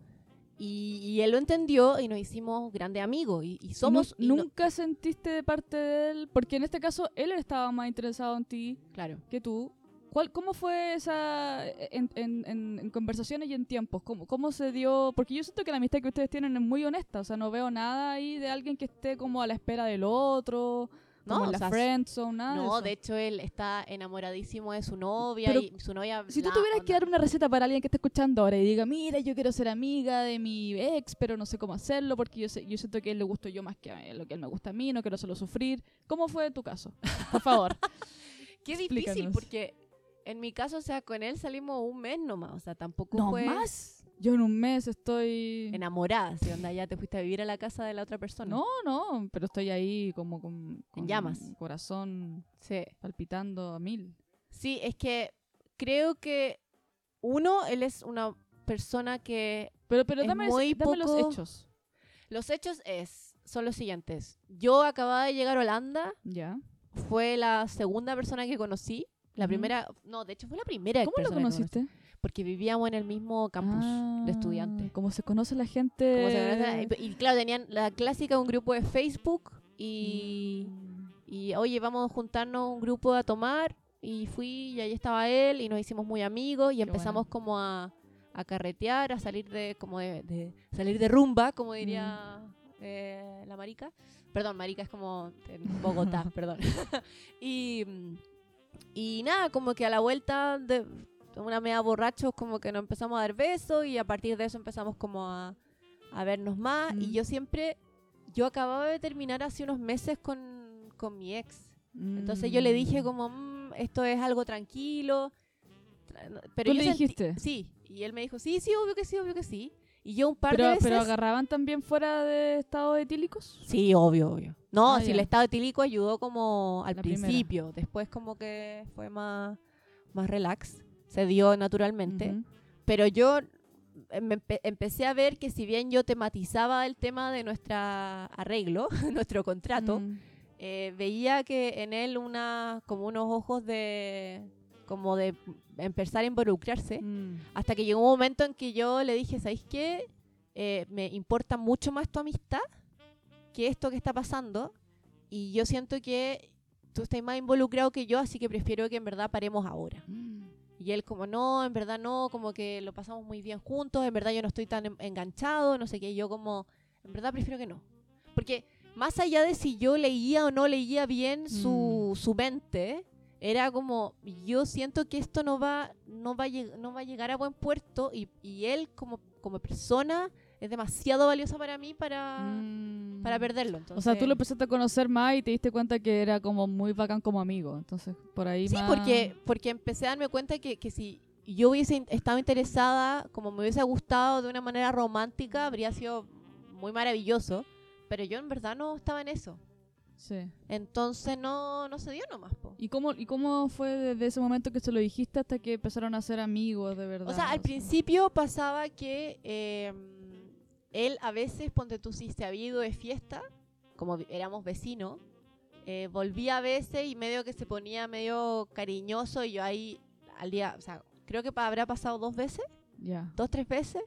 A: Y, y él lo entendió y nos hicimos grandes amigos. Y, y somos.
B: Nu-
A: y no-
B: ¿Nunca sentiste de parte de él? Porque en este caso él estaba más interesado en ti
A: claro.
B: que tú ¿cuál, ¿cómo fue esa en, en- en- en conversaciones y en tiempos? ¿Cómo, ¿Cómo se dio? Porque yo siento que la amistad que ustedes tienen es muy honesta, o sea, no veo nada ahí de alguien que esté como a la espera del otro,
A: No,
B: como
A: o
B: en la
A: sea,
B: friendzone, nada
A: no,
B: de
A: de hecho él está enamoradísimo de su novia
B: Pero
A: y su novia...
B: Si tú tuvieras que
A: onda-
B: dar una receta para alguien que está escuchando ahora y diga, mira, yo quiero ser amiga de mi ex, pero no sé cómo hacerlo porque yo, sé, yo siento que él le gusto yo más que a él, lo que él me gusta a mí, no quiero hacerlo sufrir. ¿Cómo fue tu caso? Por favor.
A: Qué difícil
B: Explícanos.
A: porque en mi caso, o sea, con él salimos un mes nomás, o sea, tampoco
B: no
A: fue
B: más. Yo en un mes estoy...
A: enamorada, si onda ya te fuiste a vivir a la casa de la otra persona.
B: No, no, pero estoy ahí como con, con
A: llamas.
B: corazón
A: Sí.
B: palpitando a mil.
A: Sí, es que creo que uno, él es una persona que
B: Pero, pero
A: Es
B: dame,
A: muy
B: dame los
A: poco-
B: hechos.
A: los hechos es son los siguientes. Yo acababa de llegar a Holanda,
B: Ya.
A: fue la segunda persona que conocí. La primera, no, de hecho fue la primera
B: ¿Cómo lo conociste?
A: porque vivíamos en el mismo campus de
B: Ah,
A: estudiantes.
B: Como se conoce la gente.
A: Como se conoce- y, y claro, tenían la clásica un grupo de Facebook y,
B: Mm.
A: y oye, vamos a juntarnos un grupo a tomar y fui y ahí estaba él y nos hicimos muy amigos y
B: Qué
A: empezamos como a, a carretear, a salir de como de, de- salir de rumba, como diría
B: Mm.
A: eh, la marica. Perdón, marica es como en Bogotá, perdón. y, mm, y nada, como que a la vuelta de una media borrachos como que nos empezamos a dar besos y a partir de eso empezamos como a, a vernos más y
B: Mm.
A: yo siempre, yo acababa de terminar hace unos meses con, con mi ex. Entonces yo le dije
B: Mm.
A: como, "Mm, esto es algo tranquilo. Pero
B: ¿Tú
A: yo
B: le dijiste?
A: Sí. Y él me dijo, sí, sí, obvio que sí, obvio que sí. Y yo un par
B: Pero,
A: de veces...
B: pero agarraban también fuera de estados etílicos.
A: Sí, obvio, obvio. No,
B: Ah,
A: si
B: ya.
A: el estado etílico ayudó como al
B: La primera.
A: principio. Después como que fue más, más relax. Se dio naturalmente. Pero yo eh, me empe- empecé a ver que si bien yo tematizaba el tema de nuestro arreglo, nuestro contrato, eh, veía que en él una como unos ojos de como de empezar a involucrarse
B: Mm.
A: hasta que llegó un momento en que yo le dije ¿sabéis qué? Eh, me importa mucho más tu amistad que esto que está pasando y yo siento que tú estás más involucrado que yo así que prefiero que en verdad paremos ahora
B: Mm.
A: y él como, no, en verdad no, como que lo pasamos muy bien juntos, en verdad yo no estoy tan en- enganchado, no sé qué, yo como, en verdad prefiero que no. Porque más allá de si yo leía o no leía bien su,
B: Mm.
A: su mente, era como, yo siento que esto no va, no va, a, no va a llegar a buen puerto y, y él como, como persona es demasiado valiosa para mí para,
B: Mm.
A: para perderlo.
B: O
A: Entonces,
B: sea, tú lo empezaste a conocer más y te diste cuenta que era como muy bacán como amigo. Entonces, por ahí
A: Sí,
B: más...
A: porque, porque empecé a darme cuenta que, que si yo hubiese estado interesada, como me hubiese gustado de una manera romántica, habría sido muy maravilloso. Pero yo en verdad no estaba en eso.
B: Sí.
A: Entonces no, no se dio nomás. Po.
B: ¿Y cómo, ¿Y cómo fue desde ese momento que se lo dijiste hasta que empezaron a ser amigos de verdad?
A: O sea, al principio pasaba que eh, él a veces, ponte tú, si se había ido de fiesta, como éramos vecinos, eh, volvía a veces y medio que se ponía medio cariñoso y yo ahí al día, o sea, creo que habrá pasado dos veces.
B: Ya.
A: dos, tres veces,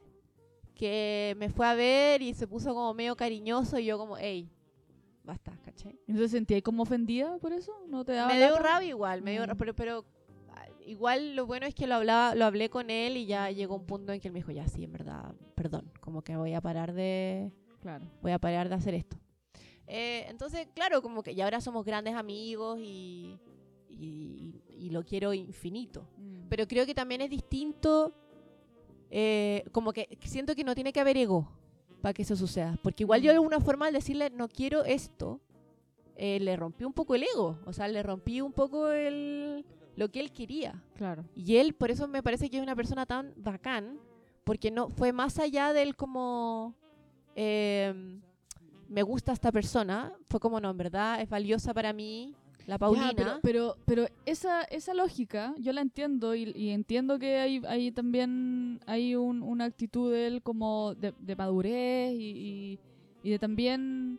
A: que me fue a ver y se puso como medio cariñoso y yo como, hey, basta, ¿cachai?
B: ¿Entonces sentías como ofendida por eso? ¿No te daba
A: Me dio rabia igual, me dio
B: Mm.
A: pero, pero ah, igual lo bueno es que lo hablaba, lo hablé con él y ya llegó un punto en que él me dijo, ya sí, en verdad, perdón, como que voy a parar de,
B: Claro.
A: voy a parar de hacer esto. Eh, entonces, claro, como que ya ahora somos grandes amigos y, y, y lo quiero infinito.
B: Mm.
A: Pero creo que también es distinto, eh, como que siento que no tiene que haber ego para que eso suceda. Porque igual yo de alguna forma al decirle no quiero esto, eh, le rompí un poco el ego. O sea, le rompí un poco el, lo que él quería.
B: Claro.
A: Y él, por eso me parece que es una persona tan bacán, porque no fue más allá del como eh, me gusta esta persona, fue como no, en verdad es valiosa para mí, la Paulina.
B: Ya, pero, pero, pero esa, esa lógica yo la entiendo y, y entiendo que hay, hay también hay un- una actitud de él como de, de madurez y, y- y de también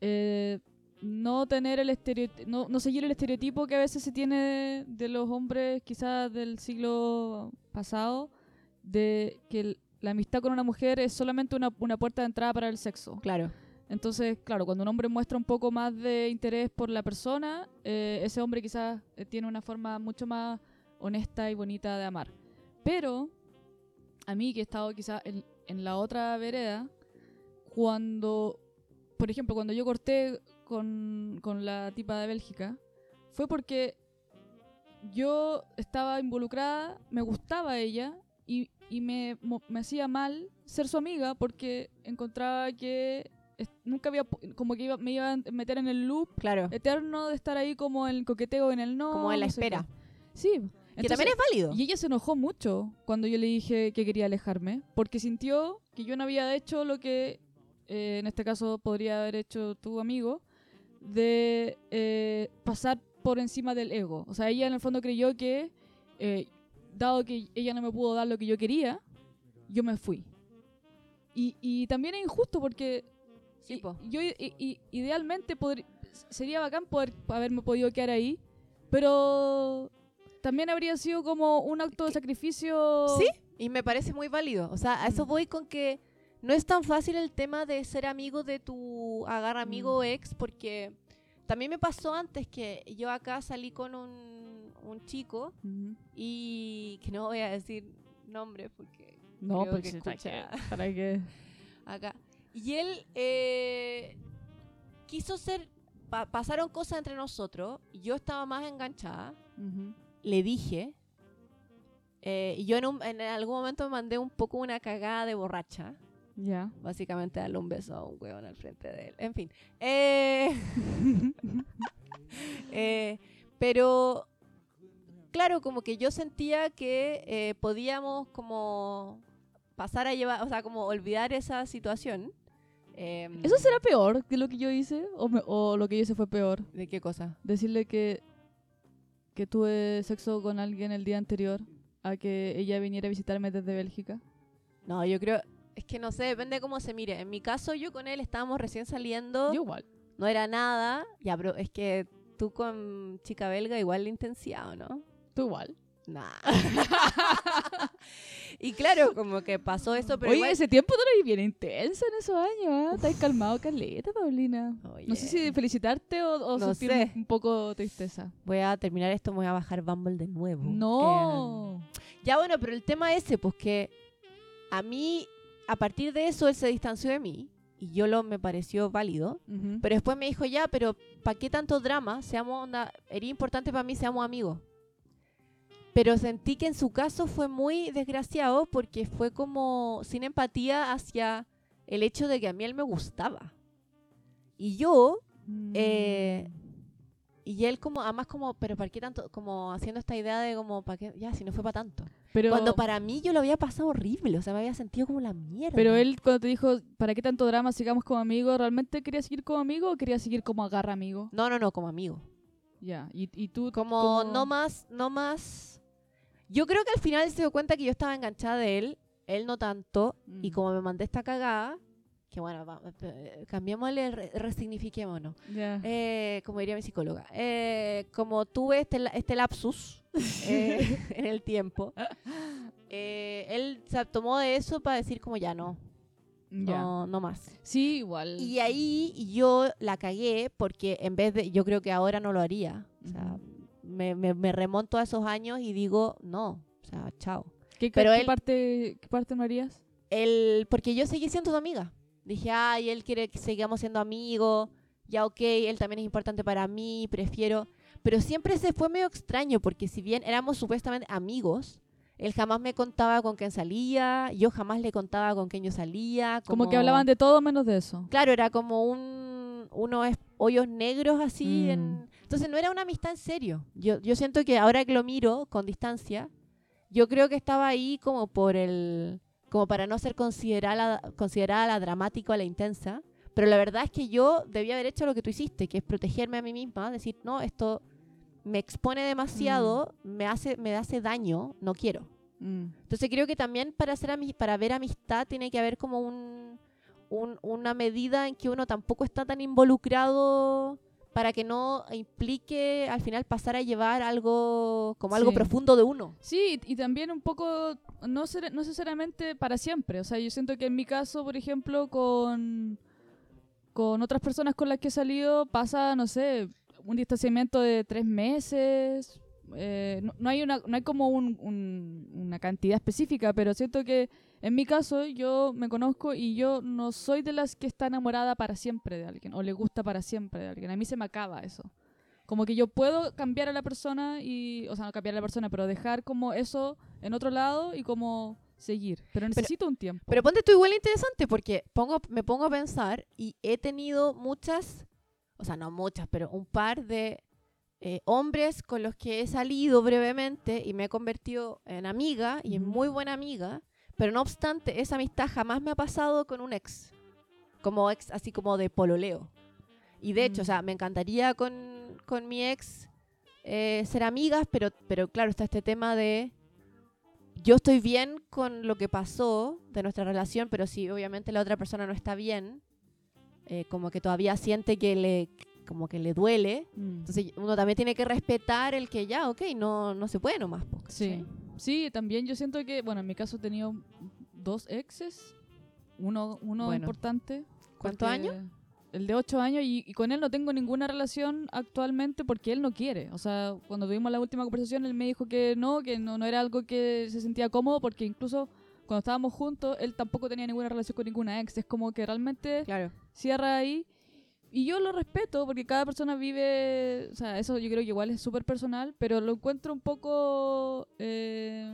B: eh, no tener el estereotipo, no, no seguir el estereotipo que a veces se tiene de, de los hombres quizás del siglo pasado de que el- la amistad con una mujer es solamente una, una puerta de entrada para el sexo.
A: Claro.
B: Entonces, claro, cuando un hombre muestra un poco más de interés por la persona, eh, ese hombre quizás eh, tiene una forma mucho más honesta y bonita de amar. Pero a mí que he estado quizás en, en la otra vereda, cuando, por ejemplo, cuando yo corté con, con la tipa de Bélgica, fue porque yo estaba involucrada, me gustaba ella y, y me, me hacía mal ser su amiga porque encontraba que nunca había, como que iba, me iba a meter en el loop
A: Claro.
B: eterno de estar ahí como en el coqueteo en el no.
A: como en la
B: no
A: espera.
B: Sí.
A: que
B: entonces-
A: también es válido.
B: y ella se enojó mucho cuando yo le dije que quería alejarme, porque sintió que yo no había hecho lo que, eh, en este caso, podría haber hecho tu amigo, de eh, pasar por encima del ego. O sea, ella en el fondo creyó que, eh, dado que ella no me pudo dar lo que yo quería, yo me fui. Y, y también es injusto porque
A: Sí,
B: y-
A: po.
B: yo idealmente sería bacán poder haberme podido quedar ahí, pero también habría sido como un acto de sacrificio.
A: Sí, y me parece muy válido. O sea, a eso
B: Mm.
A: voy con que no es tan fácil el tema de ser amigo de tu agarra amigo
B: Mm.
A: o ex, porque también me pasó antes que yo acá salí con un, un chico y que no voy a decir nombre porque
B: No,
A: creo que
B: sí, ¿para qué?
A: escucha
B: ¿Para qué?
A: acá. Y él eh, quiso ser, pa- pasaron cosas entre nosotros, yo estaba más enganchada, le dije, eh, y yo en, un- en algún momento me mandé un poco una cagada de borracha,
B: Ya.
A: básicamente darle un beso a un huevón al frente de él, en fin. Eh, eh, pero, claro, como que yo sentía que podíamos como pasar a llevar, o sea, como olvidar esa situación. Em,
B: ¿Eso será peor que lo que yo hice? ¿O, me- o lo que yo hice fue peor?
A: ¿De qué cosa?
B: Decirle que, que tuve sexo con alguien el día anterior a que ella viniera a visitarme desde Bélgica.
A: No, yo creo, es que no sé, depende de cómo se mire. En mi caso, yo con él estábamos recién saliendo,
B: Yo igual.
A: no era nada. Ya, pero es que tú con chica belga igual la intensidad, ¿o ¿no?
B: Tú igual.
A: Nah. y claro, como que pasó eso, pero
B: Oye,
A: igual-
B: ese tiempo tú eres bien intensa en esos años, ¿ah? Estás calmado, Caleta, Paulina. No sé si
A: Oye,
B: felicitarte o, o
A: No
B: sentir
A: sé.
B: un poco tristeza.
A: Voy a terminar esto, voy a bajar Bumble de nuevo.
B: No.
A: Eh, ya bueno, pero el tema ese, pues que a mí, a partir de eso, él se distanció de mí y yo lo me pareció válido.
B: Ujú.
A: Pero después me dijo, ya, pero ¿para qué tanto drama? Seamos onda, era importante para mí, seamos amigos. Pero sentí que en su caso fue muy desgraciado porque fue como sin empatía hacia el hecho de que a mí él me gustaba. Y yo, eh, y él como, además como, pero ¿para qué tanto? Como haciendo esta idea de como, ¿para qué? Ya, si no fue para tanto.
B: pero,
A: Cuando para mí yo lo había pasado horrible, o sea, me había sentido como la mierda.
B: pero él cuando te dijo, ¿para qué tanto drama? Sigamos como amigos. ¿Realmente quería seguir como amigo o quería seguir como agarra amigo?
A: No, no, no, como amigo.
B: Ya. Y, y tú
A: Como
B: como-
A: no más, no más. Yo creo que al final se dio cuenta que yo estaba enganchada de él, él no tanto, y
B: Mm.
A: como me mandé esta cagada, que bueno, va- eh, cambiémosle, re- resignifiquémonos.
B: Ya.
A: Eh, como diría mi psicóloga, eh, como tuve este, este lapsus eh, en el tiempo, eh, él se tomó de eso para decir como ya no,
B: ya.
A: no, no más.
B: Sí, igual.
A: Y ahí yo la cagué porque en vez de, yo creo que ahora no lo haría. O sea. Me, me, me remonto a esos años y digo, no, o sea, chao.
B: ¿Qué,
A: pero
B: qué
A: él-
B: parte, ¿Qué parte no harías?
A: El, porque yo seguí siendo tu amiga. Dije, ay, él quiere que sigamos siendo amigos, ya ok, él también es importante para mí, prefiero. Pero siempre se fue medio extraño porque si bien éramos supuestamente amigos, él jamás me contaba con quién salía, yo jamás le contaba con quién yo salía.
B: Como, que hablaban de todo menos de eso.
A: Claro, era como un unos es- hoyos negros así.
B: Mm.
A: en- Entonces no era una amistad en serio. Yo, yo siento que ahora que lo miro con distancia, yo creo que estaba ahí como por el como para no ser considerada, considerada la dramática o la intensa. Pero la verdad es que yo debía haber hecho lo que tú hiciste, que es protegerme a mí misma, decir, no, esto me expone demasiado, me, hace, me hace daño, no quiero.
B: Mm.
A: Entonces creo que también para, hacer para ver amistad tiene que haber como un, un- una medida en que uno tampoco está tan involucrado para que no implique al final pasar a llevar algo como algo
B: Sí.
A: profundo de uno.
B: Sí, y también un poco, no, ser- no necesariamente para siempre. O sea, yo siento que en mi caso, por ejemplo, con, con otras personas con las que he salido, pasa, no sé, un distanciamiento de tres meses, eh, no, no hay una no hay como un- un- una cantidad específica, pero siento que en mi caso yo me conozco y yo no soy de las que está enamorada para siempre de alguien o le gusta para siempre de alguien. A mí se me acaba eso. Como que yo puedo cambiar a la persona y, o sea, no cambiar a la persona, pero dejar como eso en otro lado y como seguir. Pero necesito un tiempo.
A: Pero ponte tú igual interesante porque pongo, me pongo a pensar y he tenido muchas, o sea, no muchas, pero un par de eh, hombres con los que he salido brevemente y me he convertido en amiga y en muy buena amiga, pero no obstante, esa amistad jamás me ha pasado con un ex, como ex así como de pololeo. Y de hecho,
B: Mm.
A: o sea, me encantaría con, con mi ex eh, ser amigas, pero, pero claro, está este tema de yo estoy bien con lo que pasó de nuestra relación, pero si obviamente la otra persona no está bien, eh, como que todavía siente que le, como que le duele,
B: Mm.
A: entonces uno también tiene que respetar el que ya, ok, no, no se puede nomás. po,
B: Sí. Sí, también yo siento que, bueno, en mi caso he tenido dos exes, uno, uno
A: Bueno.
B: importante.
A: ¿Cuántos años?
B: El de ocho años y, y con él no tengo ninguna relación actualmente porque él no quiere. O sea, cuando tuvimos la última conversación él me dijo que no, que no, no era algo que se sentía cómodo porque incluso cuando estábamos juntos él tampoco tenía ninguna relación con ninguna ex. Es como que realmente
A: Claro.
B: cierra ahí. Y yo lo respeto porque cada persona vive, o sea, eso yo creo que igual es súper personal, pero lo encuentro un poco... eh,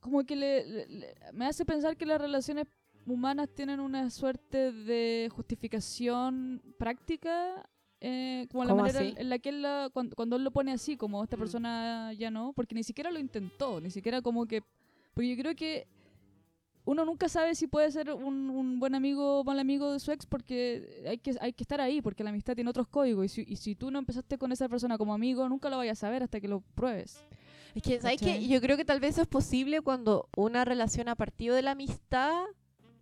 B: como que le, le- le- me hace pensar que las relaciones humanas tienen una suerte de justificación práctica, eh, como la
A: ¿Cómo
B: manera
A: así?
B: en la que él, la- cuando, cuando él lo pone así, como esta
A: Mm.
B: persona ya no, porque ni siquiera lo intentó, ni siquiera como que... Porque yo creo que uno nunca sabe si puede ser un, un buen amigo o mal amigo de su ex porque hay que, hay que estar ahí, porque la amistad tiene otros códigos. Y si, y si tú no empezaste con esa persona como amigo, nunca lo vayas a saber hasta que lo pruebes.
A: Es que, ¿sabes qué? Yo creo que tal vez eso es posible cuando una relación a partir de la amistad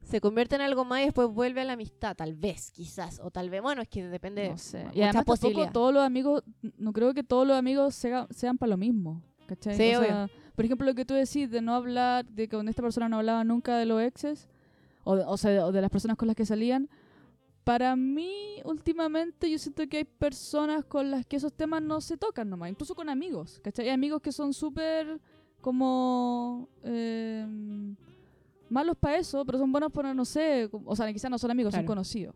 A: se convierte en algo más y después vuelve a la amistad, tal vez, quizás, o tal vez, bueno, es que depende.
B: No sé.
A: muchas
B: Y además tampoco todos los amigos, no creo que todos los amigos sea- sean para lo mismo. ¿Cachai?
A: Sí,
B: O sea, por ejemplo, lo que tú decís de no hablar, de que con esta persona no hablaba nunca de los exes, o de, o sea, o de las personas con las que salían. Para mí, últimamente, yo siento que hay personas con las que esos temas no se tocan nomás, incluso con amigos, ¿cachai? Hay amigos que son súper como eh, malos para eso, pero son buenos para, no sé, o sea, quizás no son amigos, son conocidos,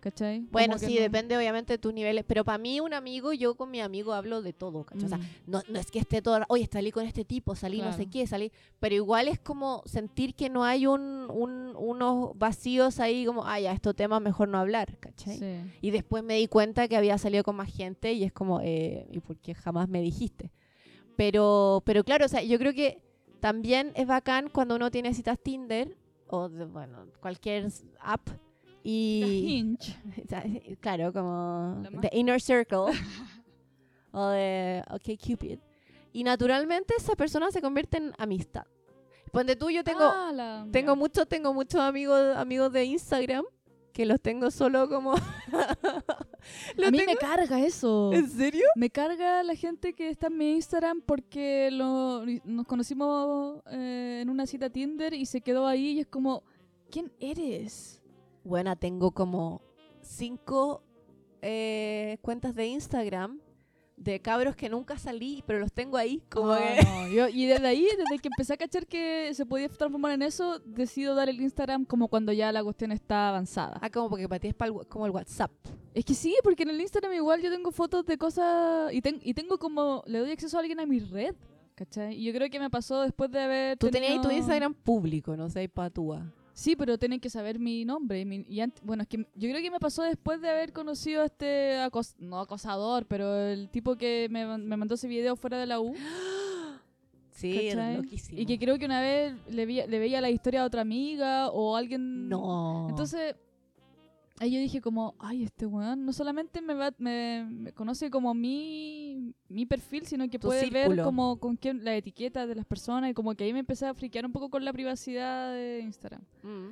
B: ¿cachai?
A: Bueno, sí,
B: no-
A: depende obviamente de tus niveles, pero para mí un amigo, yo con mi amigo hablo de todo, ¿cachai? O sea,
B: Mm.
A: no, no es que esté todo, oye, salí con este tipo, salí no sé
B: Claro.
A: qué, salí, pero igual es como sentir que no hay un, un- unos vacíos ahí como, ah, ya, estos temas mejor no hablar, ¿cachai?
B: Sí.
A: Y después me di cuenta que había salido con más gente y es como, eh, ¿y por qué jamás me dijiste? Pero, pero claro, o sea, yo creo que también es bacán cuando uno tiene citas Tinder o, de- bueno, cualquier app y...
B: Hinge.
A: claro, como The Inner Circle o de OK Cupid. Y naturalmente esa persona se convierte en amistad. Ponte tú, yo tengo,
B: Ah, la-
A: tengo muchos, tengo muchos amigos, amigos de Instagram que los tengo solo como.
B: A mí me
A: tengo-
B: carga eso.
A: ¿En serio?
B: Me carga la gente que está en mi Instagram porque lo, nos conocimos eh, en una cita Tinder y se quedó ahí y es como, ¿quién eres?
A: Buena, tengo como cinco eh, cuentas de Instagram de cabros que nunca salí, pero los tengo ahí. Como
B: Ah,
A: que-
B: no, yo- y desde ahí, desde que empecé a cachar que se podía transformar en eso, decido dar el Instagram como cuando ya la cuestión está avanzada.
A: Ah, como porque para ti es pa'l wa- como el WhatsApp.
B: Es que sí, porque en el Instagram igual yo tengo fotos de cosas y, ten- y tengo como, le doy acceso a alguien a mi red, ¿cachai? Y yo creo que me pasó después de haber
A: Tú tenías tu Instagram público, no sé, patúa.
B: Sí, pero tienen que saber mi nombre. y mi- y bueno, es que yo creo que me pasó después de haber conocido a este, acos- no acosador, pero el tipo que me, me mandó ese video fuera de la U.
A: Sí, loquísimo.
B: Y que creo que una vez le, vi- le veía la historia a otra amiga o alguien...
A: No.
B: Entonces, ahí yo dije como, ay, este weón no solamente me, va, me, me conoce como mi, mi perfil, sino que
A: Tu
B: puede ver como con quién la etiqueta de las personas y como que ahí me empecé a friquear un poco con la privacidad de Instagram.
A: Mm.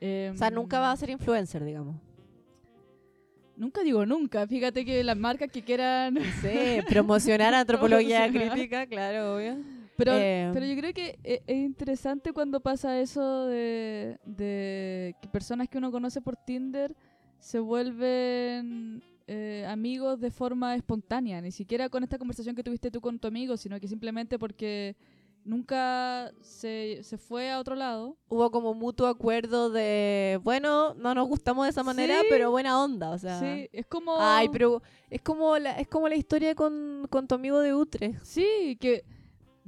B: Em,
A: O sea, nunca vas a ser influencer, digamos.
B: Nunca digo nunca, fíjate que las marcas que quieran...
A: Promocionar antropología crítica, claro, obvio.
B: Pero,
A: Eh,
B: pero yo creo que e- es interesante cuando pasa eso de, de que personas que uno conoce por Tinder se vuelven eh, amigos de forma espontánea, ni siquiera con esta conversación que tuviste tú con tu amigo, sino que simplemente porque nunca se, se fue a otro lado.
A: Hubo como mutuo acuerdo de, bueno, no nos gustamos de esa manera,
B: Sí.
A: pero buena onda, o sea.
B: Sí, es como...
A: Ay, pero es como la, es como la historia con, con tu amigo de Utrecht.
B: Sí, que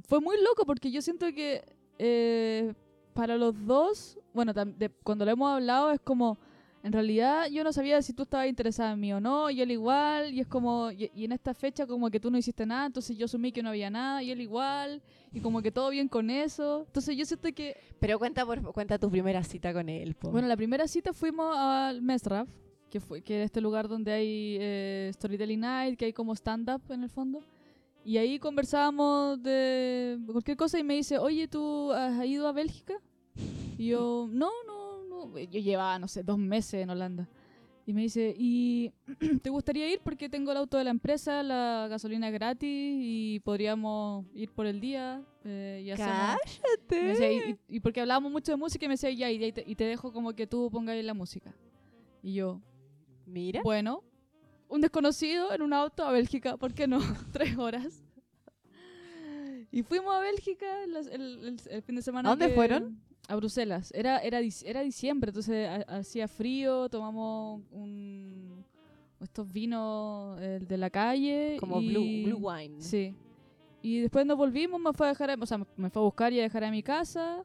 B: fue muy loco porque yo siento que eh, para los dos, bueno, de- cuando lo hemos hablado es como, en realidad yo no sabía si tú estabas interesada en mí o no, y él igual, y es como, y, y en esta fecha como que tú no hiciste nada, entonces yo asumí que no había nada, y él igual, y como que todo bien con eso. Entonces yo siento que,
A: Pero cuenta por, cuenta tu primera cita con él, po.
B: bueno, la primera cita fuimos al Mesraf, que fue que es este lugar donde hay eh, Storytelling Night, que hay como stand-up en el fondo. Y ahí conversábamos de cualquier cosa y me dice, oye, ¿tú has ido a Bélgica? Y yo, no, no, no. Yo llevaba, no sé, dos meses en Holanda. Y me dice, ¿y te gustaría ir? Porque tengo el auto de la empresa, la gasolina es gratis y podríamos ir por el día. eh, y
A: Cállate.
B: me decía, y, y- porque hablábamos mucho de música y me decía, ya, y, te, y te dejo como que tú pongas ahí la música. Y yo,
A: Mira.
B: bueno, un desconocido en un auto a Bélgica, ¿por qué no? Tres horas. Y fuimos a Bélgica las- el, el- el fin de semana.
A: ¿A dónde
B: que-
A: fueron?
B: A Bruselas. Era, era, era diciembre, entonces ha- hacía frío, tomamos un, estos vinos eh, de la calle.
A: Como
B: y-
A: blue, blue wine.
B: Sí. Y después nos volvimos, me fue a dejar, a- o sea, me fue a buscar y a dejar a mi casa.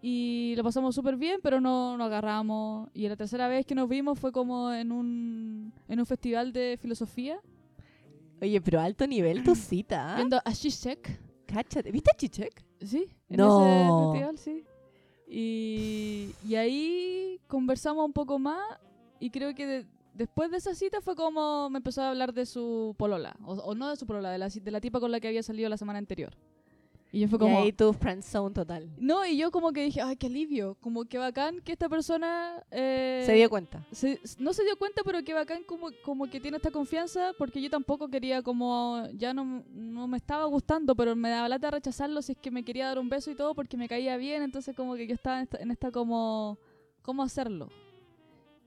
B: Y lo pasamos súper bien, pero no nos agarramos. Y la tercera vez que nos vimos fue como en un, en un festival de filosofía,
A: Oye, pero alto nivel tu cita. ¿ah?
B: viendo a Zizek.
A: Cáchate. ¿Viste a Chichek?
B: Sí, en
A: No.
B: ese festival, sí. Y, y ahí conversamos un poco más y creo que de- después de esa cita fue como me empezó a hablar de su polola, o, o no de su polola, de la, de la tipa con la que había salido la semana anterior. Y yo fue
A: Y
B: como...
A: ahí tu friend zone total.
B: No, y yo como que dije, ay, qué alivio, como que bacán que esta persona... eh,
A: Se dio cuenta.
B: se- no se dio cuenta, pero que bacán como, como que tiene esta confianza, porque yo tampoco quería como, ya no, no me estaba gustando, pero me daba lata rechazarlo si es que me quería dar un beso y todo, porque me caía bien, entonces como que yo estaba en esta, en esta como, ¿cómo hacerlo?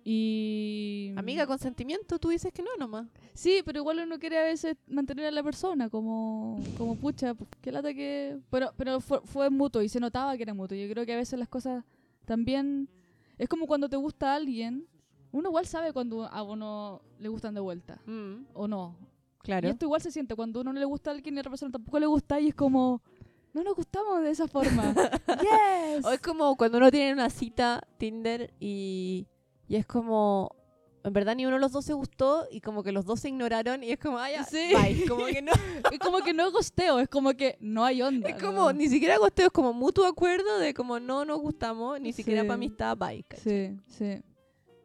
B: Y...
A: Amiga, consentimiento, tú dices que no nomás.
B: Sí, pero igual uno quiere a veces mantener a la persona como, como pucha, pues, qué lata que... Pero, pero fue, fue mutuo y se notaba que era mutuo. Yo creo que a veces las cosas también... Es como cuando te gusta alguien, uno igual sabe cuando a uno le gustan de vuelta
A: Mm,
B: o no.
A: claro.
B: Y esto igual se siente cuando uno no le gusta a alguien y a otra persona tampoco le gusta y es como... No nos gustamos de esa forma. yes.
A: O es como cuando uno tiene una cita Tinder y, y es como, en verdad ni uno de los dos se gustó y como que los dos se ignoraron y es como, ay,
B: Sí.
A: bye. Como que no,
B: Es como que no es gosteo, es como que no hay onda.
A: es como,
B: ¿no?
A: ni siquiera gusteo, es como mutuo acuerdo de como no nos gustamos, ni siquiera para amistad, bye. ¿cachai?
B: Sí, sí.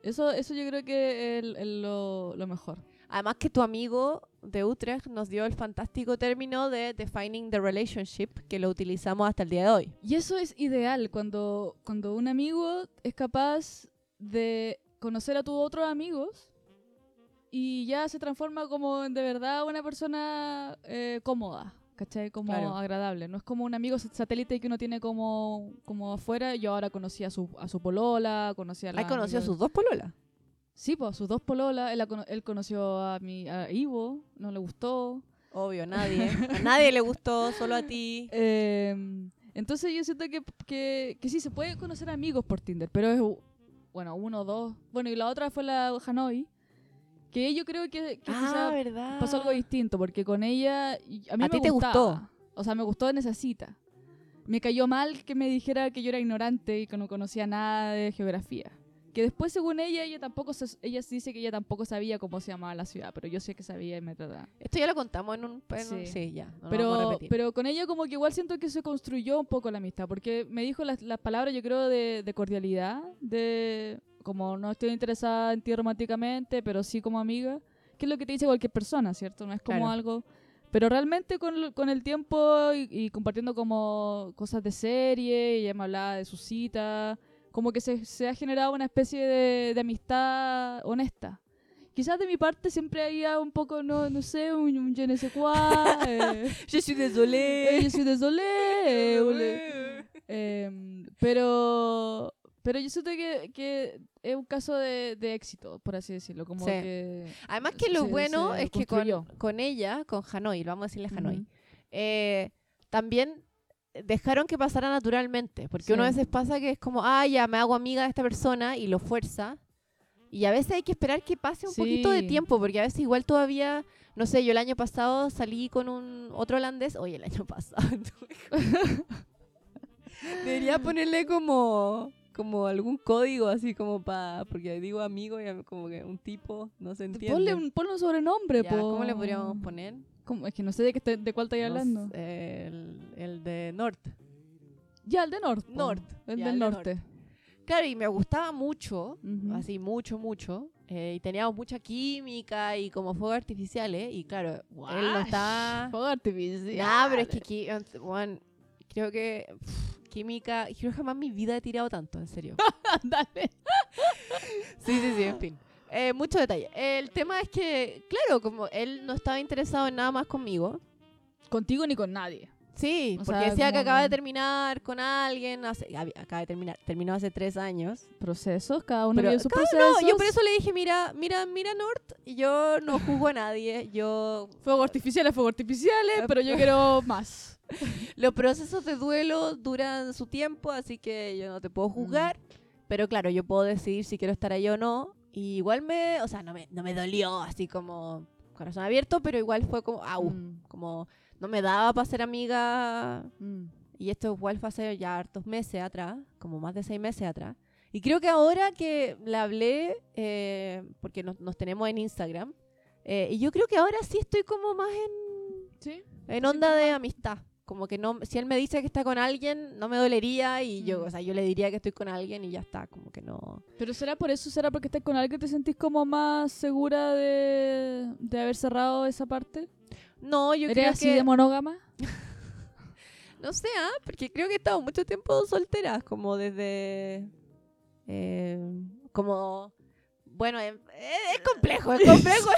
B: Eso, eso yo creo que es lo, lo mejor.
A: Además que tu amigo de Utrecht nos dio el fantástico término de defining the relationship que lo utilizamos hasta el día de hoy.
B: Y eso es ideal cuando, cuando un amigo es capaz de conocer a tus otros amigos y ya se transforma como en de verdad una persona eh, cómoda, ¿cachai? Como
A: Claro.
B: agradable. No es como un amigo sat- satélite que uno tiene como, como afuera. Yo ahora conocí a su, a su polola, conocí a la...
A: ¿Has conocido a sus dos pololas?
B: Sí, pues sus dos pololas. Él, conoció a mi a Ivo, no le gustó.
A: Obvio, nadie. A nadie le gustó, solo a ti.
B: Eh, entonces yo siento que, que, que sí, se puede conocer amigos por Tinder, pero es, bueno, uno o dos. Bueno, y la otra fue la Hanoi, que yo creo que, que
A: Ah,
B: quizá pasó algo distinto, porque con ella, a mí
A: ¿A
B: me
A: ti te gustó?
B: O sea, me gustó en esa cita. Me cayó mal que me dijera que yo era ignorante y que no conocía nada de geografía. Que después, según ella, ella tampoco se- ella dice que ella tampoco sabía cómo se llamaba la ciudad, pero yo sé que sabía y me trataba.
A: Esto ya lo contamos en un... en un-
B: Sí.
A: sí. ya. no
B: Pero, pero con ella como que igual siento que se construyó un poco la amistad, porque me dijo las, las palabras, yo creo, de, de cordialidad, de como no estoy interesada en ti románticamente, pero sí como amiga, que es lo que te dice cualquier persona, ¿cierto? No es como
A: Claro.
B: algo... Pero realmente con, con el tiempo y, y compartiendo como cosas de serie, ella me hablaba de su cita, como que se, se ha generado una especie de, de amistad honesta. Quizás de mi parte siempre había un poco, no, no sé, un, un je ne sais quoi, eh,
A: Je suis désolée.
B: eh, je suis désolé, eh, pero Pero yo siento que, que es un caso de, de éxito, por así decirlo. Como
A: Sí.
B: que.
A: Además que lo
B: se-
A: bueno
B: se
A: es que con, con ella, con Hanoi, vamos a decirle Hanoi, eh, también dejaron que pasara naturalmente. Porque uno a
B: Sí.
A: veces pasa que es como, ah, ya me hago amiga de esta persona y lo fuerza. Y a veces hay que esperar que pase un poquito de
B: Sí.
A: tiempo, porque a veces igual todavía, no sé, yo el año pasado salí con un otro holandés, oye, el año pasado. Debería ponerle como como algún código así como para porque digo amigo y a- como que un tipo no se entiende.
B: Ponle un, ponle un sobrenombre,
A: Ya,
B: po.
A: ¿Cómo le podríamos poner?
B: ¿Cómo? Es que no sé de, qué te- de cuál
A: No
B: hablando.
A: sé, el, el de North.
B: Ya, el de Norte.
A: North,
B: El
A: ya,
B: del
A: el de
B: norte.
A: Claro, y me gustaba mucho,
B: Ujú.
A: así mucho, mucho. eh, y teníamos mucha química y como fuegos artificiales. Y claro, él no estaba...
B: Fuego artificial.
A: Ah, pero es que bueno, creo que pff, química, creo que jamás en mi vida he tirado tanto, en serio.
B: Dale.
A: Sí, sí, sí, en fin. Eh, mucho detalle. El tema es que, claro, como él no estaba interesado en nada más conmigo.
B: Contigo ni con nadie.
A: Sí,
B: O
A: porque
B: sea,
A: decía que acaba de terminar con alguien, hace, acaba de terminar, terminó hace tres años.
B: Procesos, cada uno tiene sus
A: claro,
B: procesos.
A: no, yo por eso le dije, mira, mira, mira Nort, yo no juzgo a nadie, yo...
B: Fuegos artificiales, fuegos artificiales, pero yo quiero más.
A: Los procesos de duelo duran su tiempo, así que yo no te puedo juzgar, pero claro, yo puedo decidir si quiero estar ahí o no, y igual me, o sea, no me, no me dolió así como corazón abierto, pero igual fue como, au,
B: Mm,
A: como no me daba para ser amiga
B: mm.
A: Y esto igual fue hace ya hartos meses atrás, como más de seis meses atrás. Y creo que ahora que le hablé, eh, porque nos, nos tenemos en Instagram, eh, y yo creo que ahora sí estoy como más en,
B: ¿Sí?
A: en onda de amistad. Como que no, si él me dice que está con alguien, no me dolería y yo,
B: Mm.
A: o sea, yo le diría que estoy con alguien y ya está, como que no.
B: Pero será por eso, será porque estás con alguien que te sentís como más segura de, de haber cerrado esa parte.
A: No, yo
B: ¿Eres
A: creo
B: así
A: que
B: de monógama?
A: No sé, ¿ah? porque creo que he estado mucho tiempo soltera, como desde... eh, como... Bueno, eh, es, es complejo, es complejo.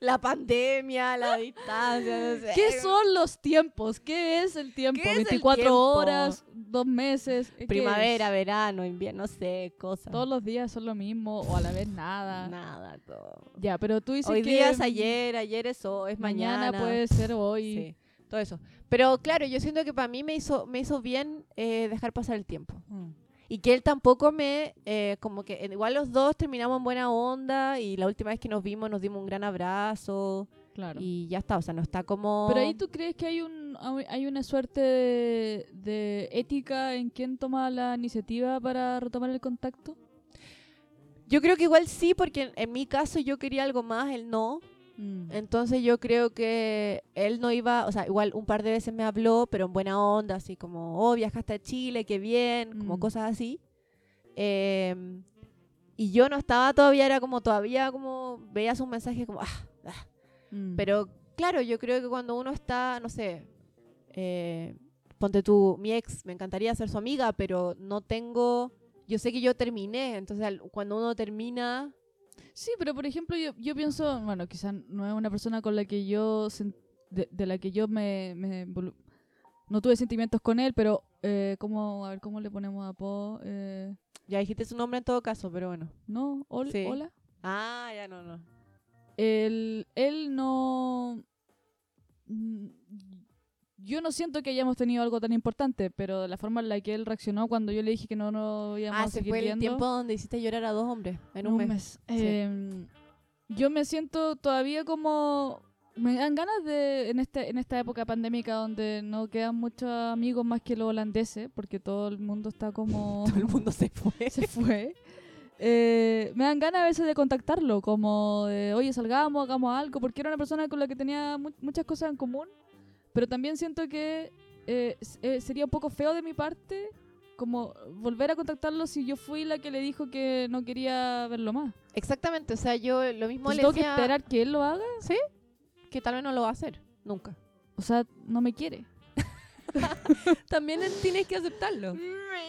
A: La pandemia, la distancia, no sé.
B: ¿Qué son los tiempos? ¿Qué es el tiempo?
A: ¿Qué es el
B: 24
A: tiempo?
B: horas, dos meses. ¿qué
A: Primavera,
B: es?
A: verano, invierno, no sé, cosas.
B: Todos los días son lo mismo o a la vez nada.
A: Nada, todo.
B: Ya, pero tú dices
A: Hoy
B: que
A: día es ayer, ayer es hoy, es
B: mañana,
A: mañana.
B: puede ser hoy.
A: Sí, todo eso. Pero claro, yo siento que para mí me hizo, me hizo bien eh, dejar pasar el tiempo.
B: Mm.
A: Y que él tampoco me, eh, como que igual los dos terminamos en buena onda y la última vez que nos vimos nos dimos un gran abrazo
B: Claro.
A: y ya está, o sea, no está como...
B: Pero ahí tú crees que hay un hay una suerte de, de ética en quién toma la iniciativa para retomar el contacto.
A: Yo creo que igual sí, porque en, en mi caso yo quería algo más, él no.
B: Mm.
A: Entonces yo creo que él no iba, o sea, igual un par de veces me habló, pero en buena onda, así como, oh, viajaste a Chile, qué bien, como
B: Mm.
A: cosas así. Em, y yo no estaba todavía, era como todavía como veía sus mensajes como, ah, ah.
B: Mm.
A: Pero claro, yo creo que cuando uno está, no sé, eh, ponte tú, mi ex, me encantaría ser su amiga, pero no tengo, yo sé que yo terminé, entonces cuando uno termina,
B: Sí, pero por ejemplo yo, yo pienso, bueno, quizás no es una persona con la que yo, de, de la que yo me, no tuve sentimientos con él, pero eh, ¿cómo, a ver, ¿cómo le ponemos apodo? Eh,
A: ya dijiste su nombre en todo caso, pero bueno.
B: ¿No?
A: Sí.
B: ¿Hola?
A: Ah, ya no, no.
B: Él, él no... Yo no siento que hayamos tenido algo tan importante, pero la forma en la que él reaccionó cuando yo le dije que no nos íbamos
A: Ah,
B: a
A: se
B: seguir
A: fue el
B: viendo,
A: tiempo donde hiciste llorar a dos hombres en un, mes. Sí.
B: Em, yo me siento todavía como me dan ganas de en este en esta época pandémica donde no quedan muchos amigos más que los holandeses porque todo el mundo está como
A: Todo el mundo se fue.
B: se fue Eh, me dan ganas a veces de contactarlo como de oye salgamos hagamos algo porque era una persona con la que tenía mu- muchas cosas en común pero también siento que eh, eh, sería un poco feo de mi parte como volver a contactarlo si yo fui la que le dijo que no quería verlo más
A: Exactamente, o sea, yo lo mismo
B: Entonces
A: le
B: tengo que esperar que él lo haga.
A: ¿Sí? que tal vez no lo va a hacer, nunca.
B: O sea, no me quiere.
A: También tienes que aceptarlo.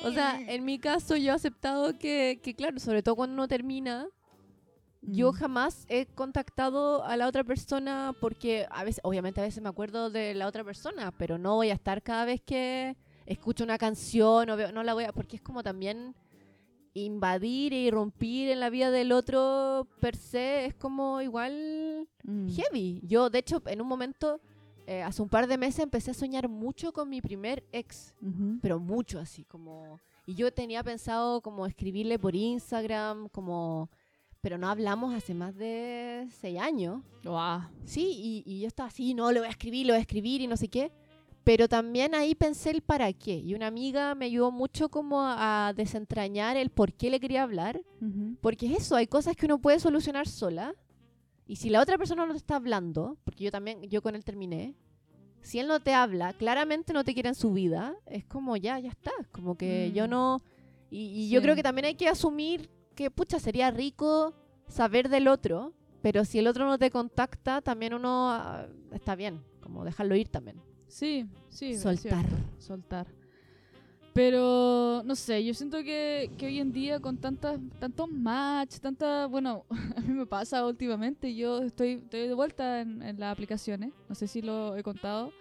A: O sea, en mi caso yo he aceptado que, que claro, sobre todo cuando uno termina, yo
B: Mm.
A: jamás he contactado a la otra persona porque a veces, obviamente a veces me acuerdo de la otra persona, pero no voy a estar cada vez que escucho una canción o veo, no la voy a, porque es como también invadir e irrumpir en la vida del otro per se es como igual
B: Mm.
A: heavy. Yo, de hecho, en un momento, eh, hace un par de meses empecé a soñar mucho con mi primer ex, pero mucho así, como... Y yo tenía pensado como escribirle por Instagram, como... Pero no hablamos hace más de seis años.
B: Guau.
A: Sí, y, y yo estaba así, no, lo voy a escribir, lo voy a escribir y no sé qué. Pero también ahí pensé el para qué. Y una amiga me ayudó mucho como a, desentrañar el por qué le quería hablar. Porque es eso, hay cosas que uno puede solucionar sola. Y si la otra persona no te está hablando, porque yo también, yo con él terminé, si él no te habla, claramente no te quiere en su vida, es como ya, ya está. es Como que
B: Mm.
A: yo no... Y, y yo creo que también hay que asumir que, pucha, sería rico saber del otro, pero si el otro no te contacta, también uno ah, está bien, como dejarlo ir también.
B: Sí, sí.
A: Soltar.
B: soltar. Pero, no sé, yo siento que, que hoy en día con tantas, tantos match, tanta, bueno, a mí me pasa últimamente, yo estoy, estoy de vuelta en, en las aplicaciones, no sé si lo he contado,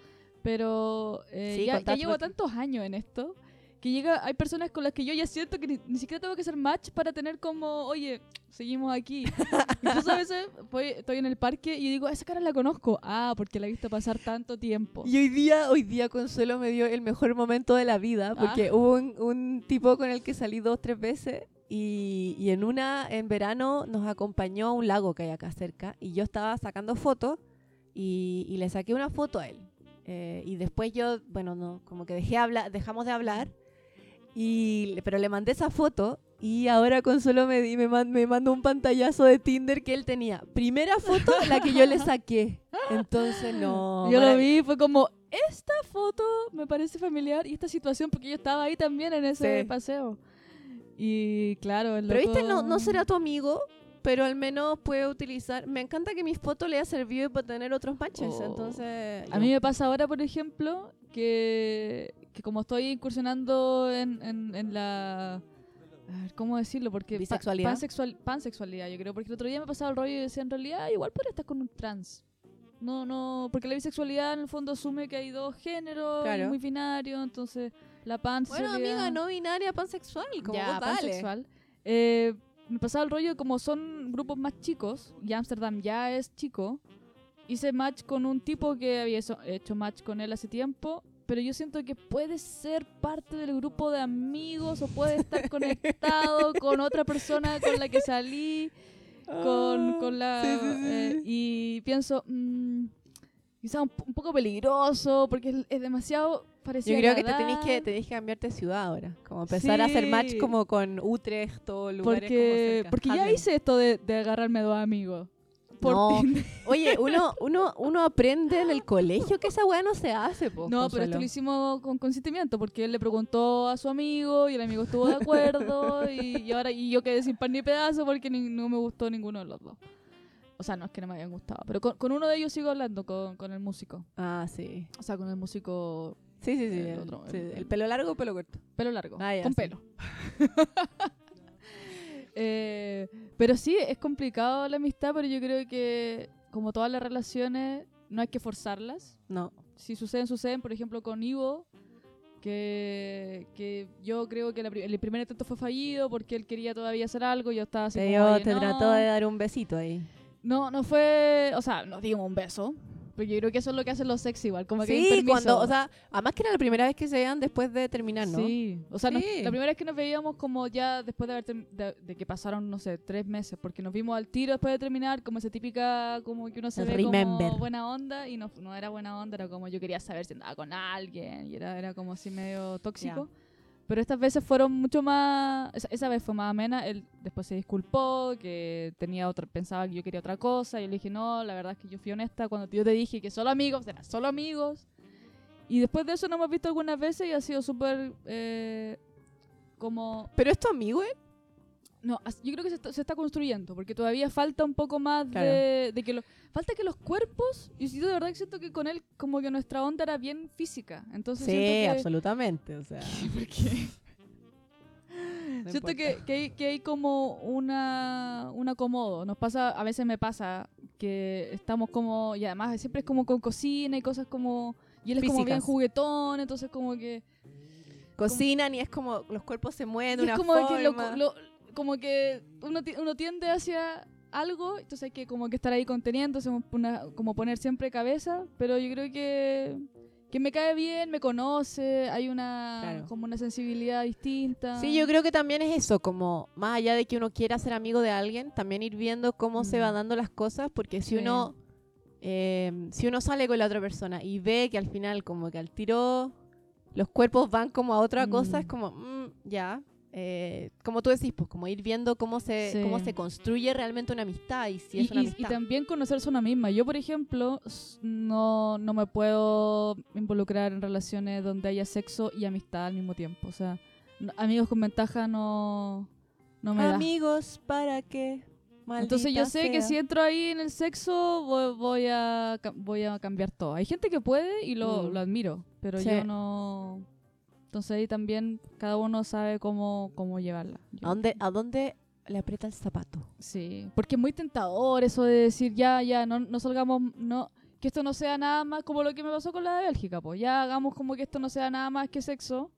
B: pero eh,
A: Sí,
B: ya, ya llevo tantos años en esto que llega, hay personas con las que yo ya siento que ni, ni siquiera tengo que hacer match para tener como, oye, seguimos aquí. Incluso a veces voy- estoy en el parque y digo, esa cara la conozco. Ah, porque la he visto pasar tanto tiempo.
A: Y hoy día, hoy día Consuelo me dio el mejor momento de la vida, porque
B: Ah.
A: hubo un, un tipo con el que salí dos, tres veces, y, y en una, en verano, nos acompañó a un lago que hay acá cerca, y yo estaba sacando fotos, y, y le saqué una foto a él. Eh, y después yo, bueno, no, como que dejé hablar, dejamos de hablar, y, pero le mandé esa foto, y ahora Consuelo me, di- me, man- me mandó un pantallazo de Tinder que él tenía. Primera foto, la que yo le saqué. Entonces, no.
B: yo lo vi, fue como, esta foto me parece familiar y esta situación, porque yo estaba ahí también en ese
A: Sí.
B: paseo. Y claro, el
A: Pero viste, no, no será tu amigo, pero al menos puede utilizar. Me encanta que mis fotos le haya servido para tener otros matches.
B: Oh.
A: Entonces.
B: A mí me pasa ahora, por ejemplo, que, que como estoy incursionando en, en, en la... a ver, ¿Cómo decirlo? Porque pa-
A: ¿Bisexualidad?
B: pansexual- pansexualidad, yo creo. Porque el otro día me pasaba el rollo y decía, en realidad, igual podría estar con un trans. No, no, porque la bisexualidad en el fondo asume que hay dos géneros, muy binario, entonces la
A: Bueno,
B: pansexualidad...
A: amiga, no binaria, pansexual. Como
B: ya,
A: vos
B: pansexual. Eh, me pasaba el rollo como son grupos más chicos, y Amsterdam ya es chico, hice match con un tipo que había hecho match con él hace tiempo, pero yo siento que puede ser parte del grupo de amigos o puede estar conectado con otra persona con la que salí, con, con la...
A: Ah, Sí, sí, sí,
B: eh, y pienso, mm, quizá un, po- un poco peligroso, porque es, es demasiado parecido
A: Yo
B: a
A: creo que te tenés que, tenés que cambiarte de ciudad ahora. Como empezar a hacer match como con Utrecht o lugares como
B: Porque,
A: cerca.
B: porque ya hice esto de, de agarrarme dos amigos. Por
A: No,
B: Tinder.
A: Oye, uno, uno, uno aprende en el colegio que esa weá no se hace, po,
B: No, pero esto lo hicimos con consentimiento, porque él le preguntó a su amigo y el amigo estuvo de acuerdo y, y ahora y yo quedé sin pan ni pedazo porque ni- no me gustó ninguno de los dos. O sea, no es que no me hayan gustado, pero con, con uno de ellos sigo hablando, con, con el músico.
A: Ah, sí.
B: O sea, con el músico
A: Sí, sí, sí.
B: El
A: El,
B: otro, el
A: pelo largo o pelo corto.
B: pelo largo,
A: Ah, ya,
B: con
A: sí.
B: pelo. Eh, pero sí, es complicado la amistad, pero yo creo que como todas las relaciones, no hay que forzarlas.
A: No.
B: si suceden, suceden. Por ejemplo, con Ivo, que, que yo creo que la el primer intento fue fallido porque él quería todavía hacer algo yo estaba así
A: Te,
B: como,
A: dio-
B: "Oye,
A: te
B: no".
A: trató de dar un besito ahí.
B: No, no fue... O sea, nos dimos un beso. Porque yo creo que eso es lo que hacen los sex igual. Como que
A: Sí, cuando, o sea, además que era la primera vez que se veían después de terminar, ¿no?
B: Sí, o sea, nos- la primera vez que nos veíamos como ya después de, haber de, de que pasaron, no sé, tres meses, porque nos vimos al tiro después de terminar, como esa típica, como que uno se
A: El
B: ve
A: remember.
B: como buena onda, y no, no era buena onda, era como yo quería saber si andaba con alguien, y era, era como así medio tóxico. Pero estas veces fueron mucho más, esa, esa vez fue más amena, él después se disculpó, que tenía otra, pensaba que yo quería otra cosa, y yo le dije, no, la verdad es que yo fui honesta cuando yo te dije que solo amigos, eran solo amigos. Y después de eso nos hemos visto algunas veces y ha sido súper eh, como...
A: Pero es tu amigo, ¿eh?
B: No, yo creo que se está, se está construyendo, porque todavía falta un poco más
A: Claro.
B: de, de que lo, falta que los cuerpos, y yo de verdad que siento que con él como que nuestra onda era bien física, entonces
A: Sí,
B: que,
A: absolutamente. O sea,
B: porque
A: no
B: siento que, que, hay, que hay como una un acomodo, nos pasa, a veces me pasa que estamos como, y además siempre es como con cocina y cosas como, y él es como bien
A: Físicas.
B: juguetón, entonces como que
A: Cocinan y es como los cuerpos se mueven de una
B: es como que, lo- lo- como que uno, uno tiende hacia algo, entonces hay que como que estar ahí conteniéndose, una- como poner siempre cabeza, pero yo creo que, que me cae bien, me conoce, hay una
A: Claro.
B: como una sensibilidad distinta.
A: Sí, yo creo que también es eso, como más allá de que uno quiera ser amigo de alguien, también ir viendo cómo se
B: Mm.
A: van dando las cosas, porque si
B: Sí.
A: uno eh, si uno sale con la otra persona y ve que al final como que al tiro los cuerpos van como a otra cosa,
B: Mm.
A: es como, mm, ya, eh, como tú decís, pues como ir viendo cómo se,
B: Sí.
A: cómo se construye realmente una amistad y si
B: y,
A: es una
B: y- y
A: amistad.
B: también conocerse una misma. Yo, por ejemplo, no, no me puedo involucrar en relaciones donde haya sexo y amistad al mismo tiempo. O sea, amigos con ventaja no, no me da.
A: Amigos, ¿para qué?
B: Entonces yo
A: Maldita
B: sé que si entro ahí en el sexo voy, voy a, voy a cambiar todo. Hay gente que puede y lo,
A: Mm.
B: lo admiro, pero
A: Sí.
B: yo no... Entonces ahí también cada uno sabe cómo, cómo llevarla.
A: ¿A dónde, ¿A dónde le aprieta el zapato?
B: Sí, porque es muy tentador eso de decir ya, ya, no, no salgamos, no, que esto no sea nada más como lo que me pasó con la de Bélgica, pues ya hagamos como que esto no sea nada más que sexo.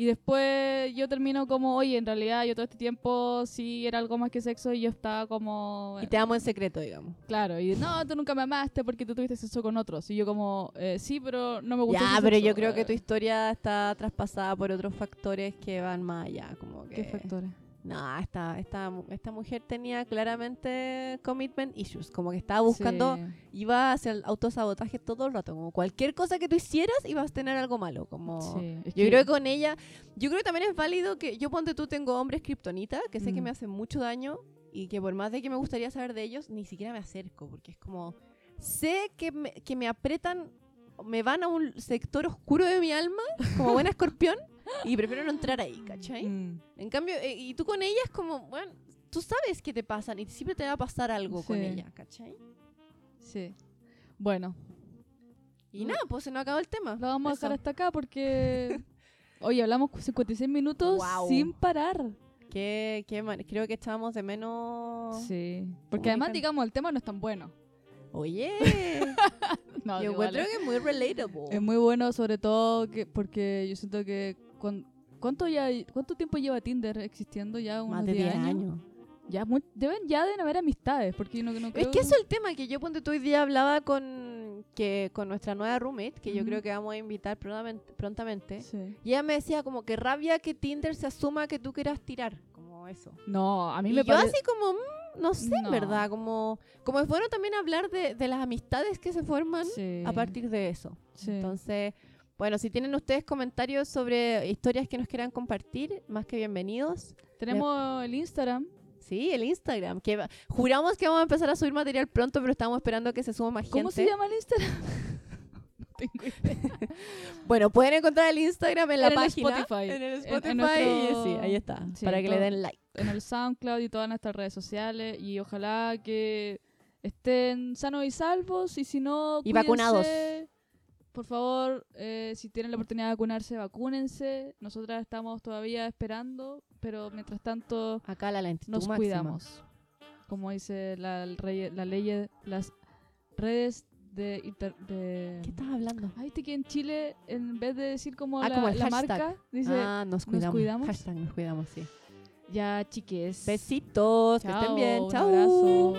B: Y después yo termino como, oye, en realidad yo todo este tiempo sí era algo más que sexo y yo estaba como...
A: Y te amo en secreto, digamos.
B: Claro, y no, tú nunca me amaste porque tú tuviste sexo con otros. Y yo como, eh, sí, pero no me gusta
A: Ya, pero
B: sexo.
A: yo creo que tu historia está traspasada por otros factores que van más allá, como que...
B: ¿Qué factores?
A: No, esta, esta, esta mujer tenía claramente commitment issues, como que estaba buscando,
B: Sí.
A: iba hacia el autosabotaje todo el rato, como cualquier cosa que tú hicieras ibas a tener algo malo, como...
B: Sí,
A: Yo
B: que-
A: creo que con ella, yo creo que también es válido que yo ponte tú tengo hombres kriptonita que sé que me hacen mucho daño y que por más de que me gustaría saber de ellos, ni siquiera me acerco, porque es como, sé que me, que me apretan, me van a un sector oscuro de mi alma, como buena escorpión, y prefiero no entrar ahí, ¿cachai?
B: Mm.
A: En cambio, eh, y tú con ella es como, bueno, tú sabes que te pasan y siempre te va a pasar algo con ella, ¿cachai?
B: Sí. Bueno,
A: Y nada, pues se nos acabó el tema.
B: Lo vamos a dejar hasta acá porque. Oye, hablamos 56 minutos sin parar.
A: Qué- qué man- creo que echábamos de menos...
B: Sí. Porque además, digamos, el tema no es tan bueno.
A: Oye,
B: No,
A: yo encuentro
B: es,
A: que es muy relatable.
B: es muy bueno, sobre todo que porque yo siento que. Cuan- ¿Cuánto, ya, ¿Cuánto tiempo lleva Tinder existiendo? Ya unos
A: Más de 10
B: años.
A: años.
B: Ya mu- deben, ya deben haber amistades. Porque yo no, no
A: Es
B: creo-
A: que eso es el tema que yo ponte tú hoy día hablaba con que con nuestra nueva roommate, que yo
B: Ujú.
A: creo que vamos a invitar prontamente, prontamente.
B: Sí.
A: Y ella me decía como que rabia que Tinder se asuma que tú quieras tirar, como eso.
B: No, a mí
A: Y
B: me
A: yo
B: parece.
A: así como, mm, no sé, en
B: No.
A: verdad, como, como es bueno también hablar de, de las amistades que se forman
B: Sí.
A: a partir de eso.
B: Sí.
A: Entonces, bueno, si tienen ustedes comentarios sobre historias que nos quieran compartir, más que bienvenidos.
B: Tenemos el Instagram.
A: Sí, el Instagram, que juramos que vamos a empezar a subir material pronto, pero estamos esperando que se suba más
B: ¿Cómo
A: gente.
B: se llama el Instagram? no tengo idea.
A: Bueno, pueden encontrar el Instagram en la
B: En el
A: página.
B: Spotify.
A: En el
B: En- en
A: Spotify.
B: nuestro-
A: Sí, ahí está.
B: Sí,
A: para que le den like.
B: en el SoundCloud y todas nuestras redes sociales y ojalá que estén sanos y salvos y si no
A: Y vacunados.
B: Por favor eh, si tienen la oportunidad de vacunarse vacúnense nosotras estamos todavía esperando pero mientras tanto
A: Acá la lentitud
B: nos
A: máxima.
B: cuidamos como dice la, rey- la ley las redes de, inter- de
A: ¿Qué estás hablando?
B: Ay, viste que en Chile, en vez de decir como
A: Ah,
B: la,
A: como el
B: la
A: hashtag.
B: marca, dice
A: ah, nos cuidamos.
B: cuidamos.
A: Hashtag nos cuidamos, sí.
B: ya chiques.
A: Besitos, que estén bien.
B: un
A: Chao.
B: abrazo.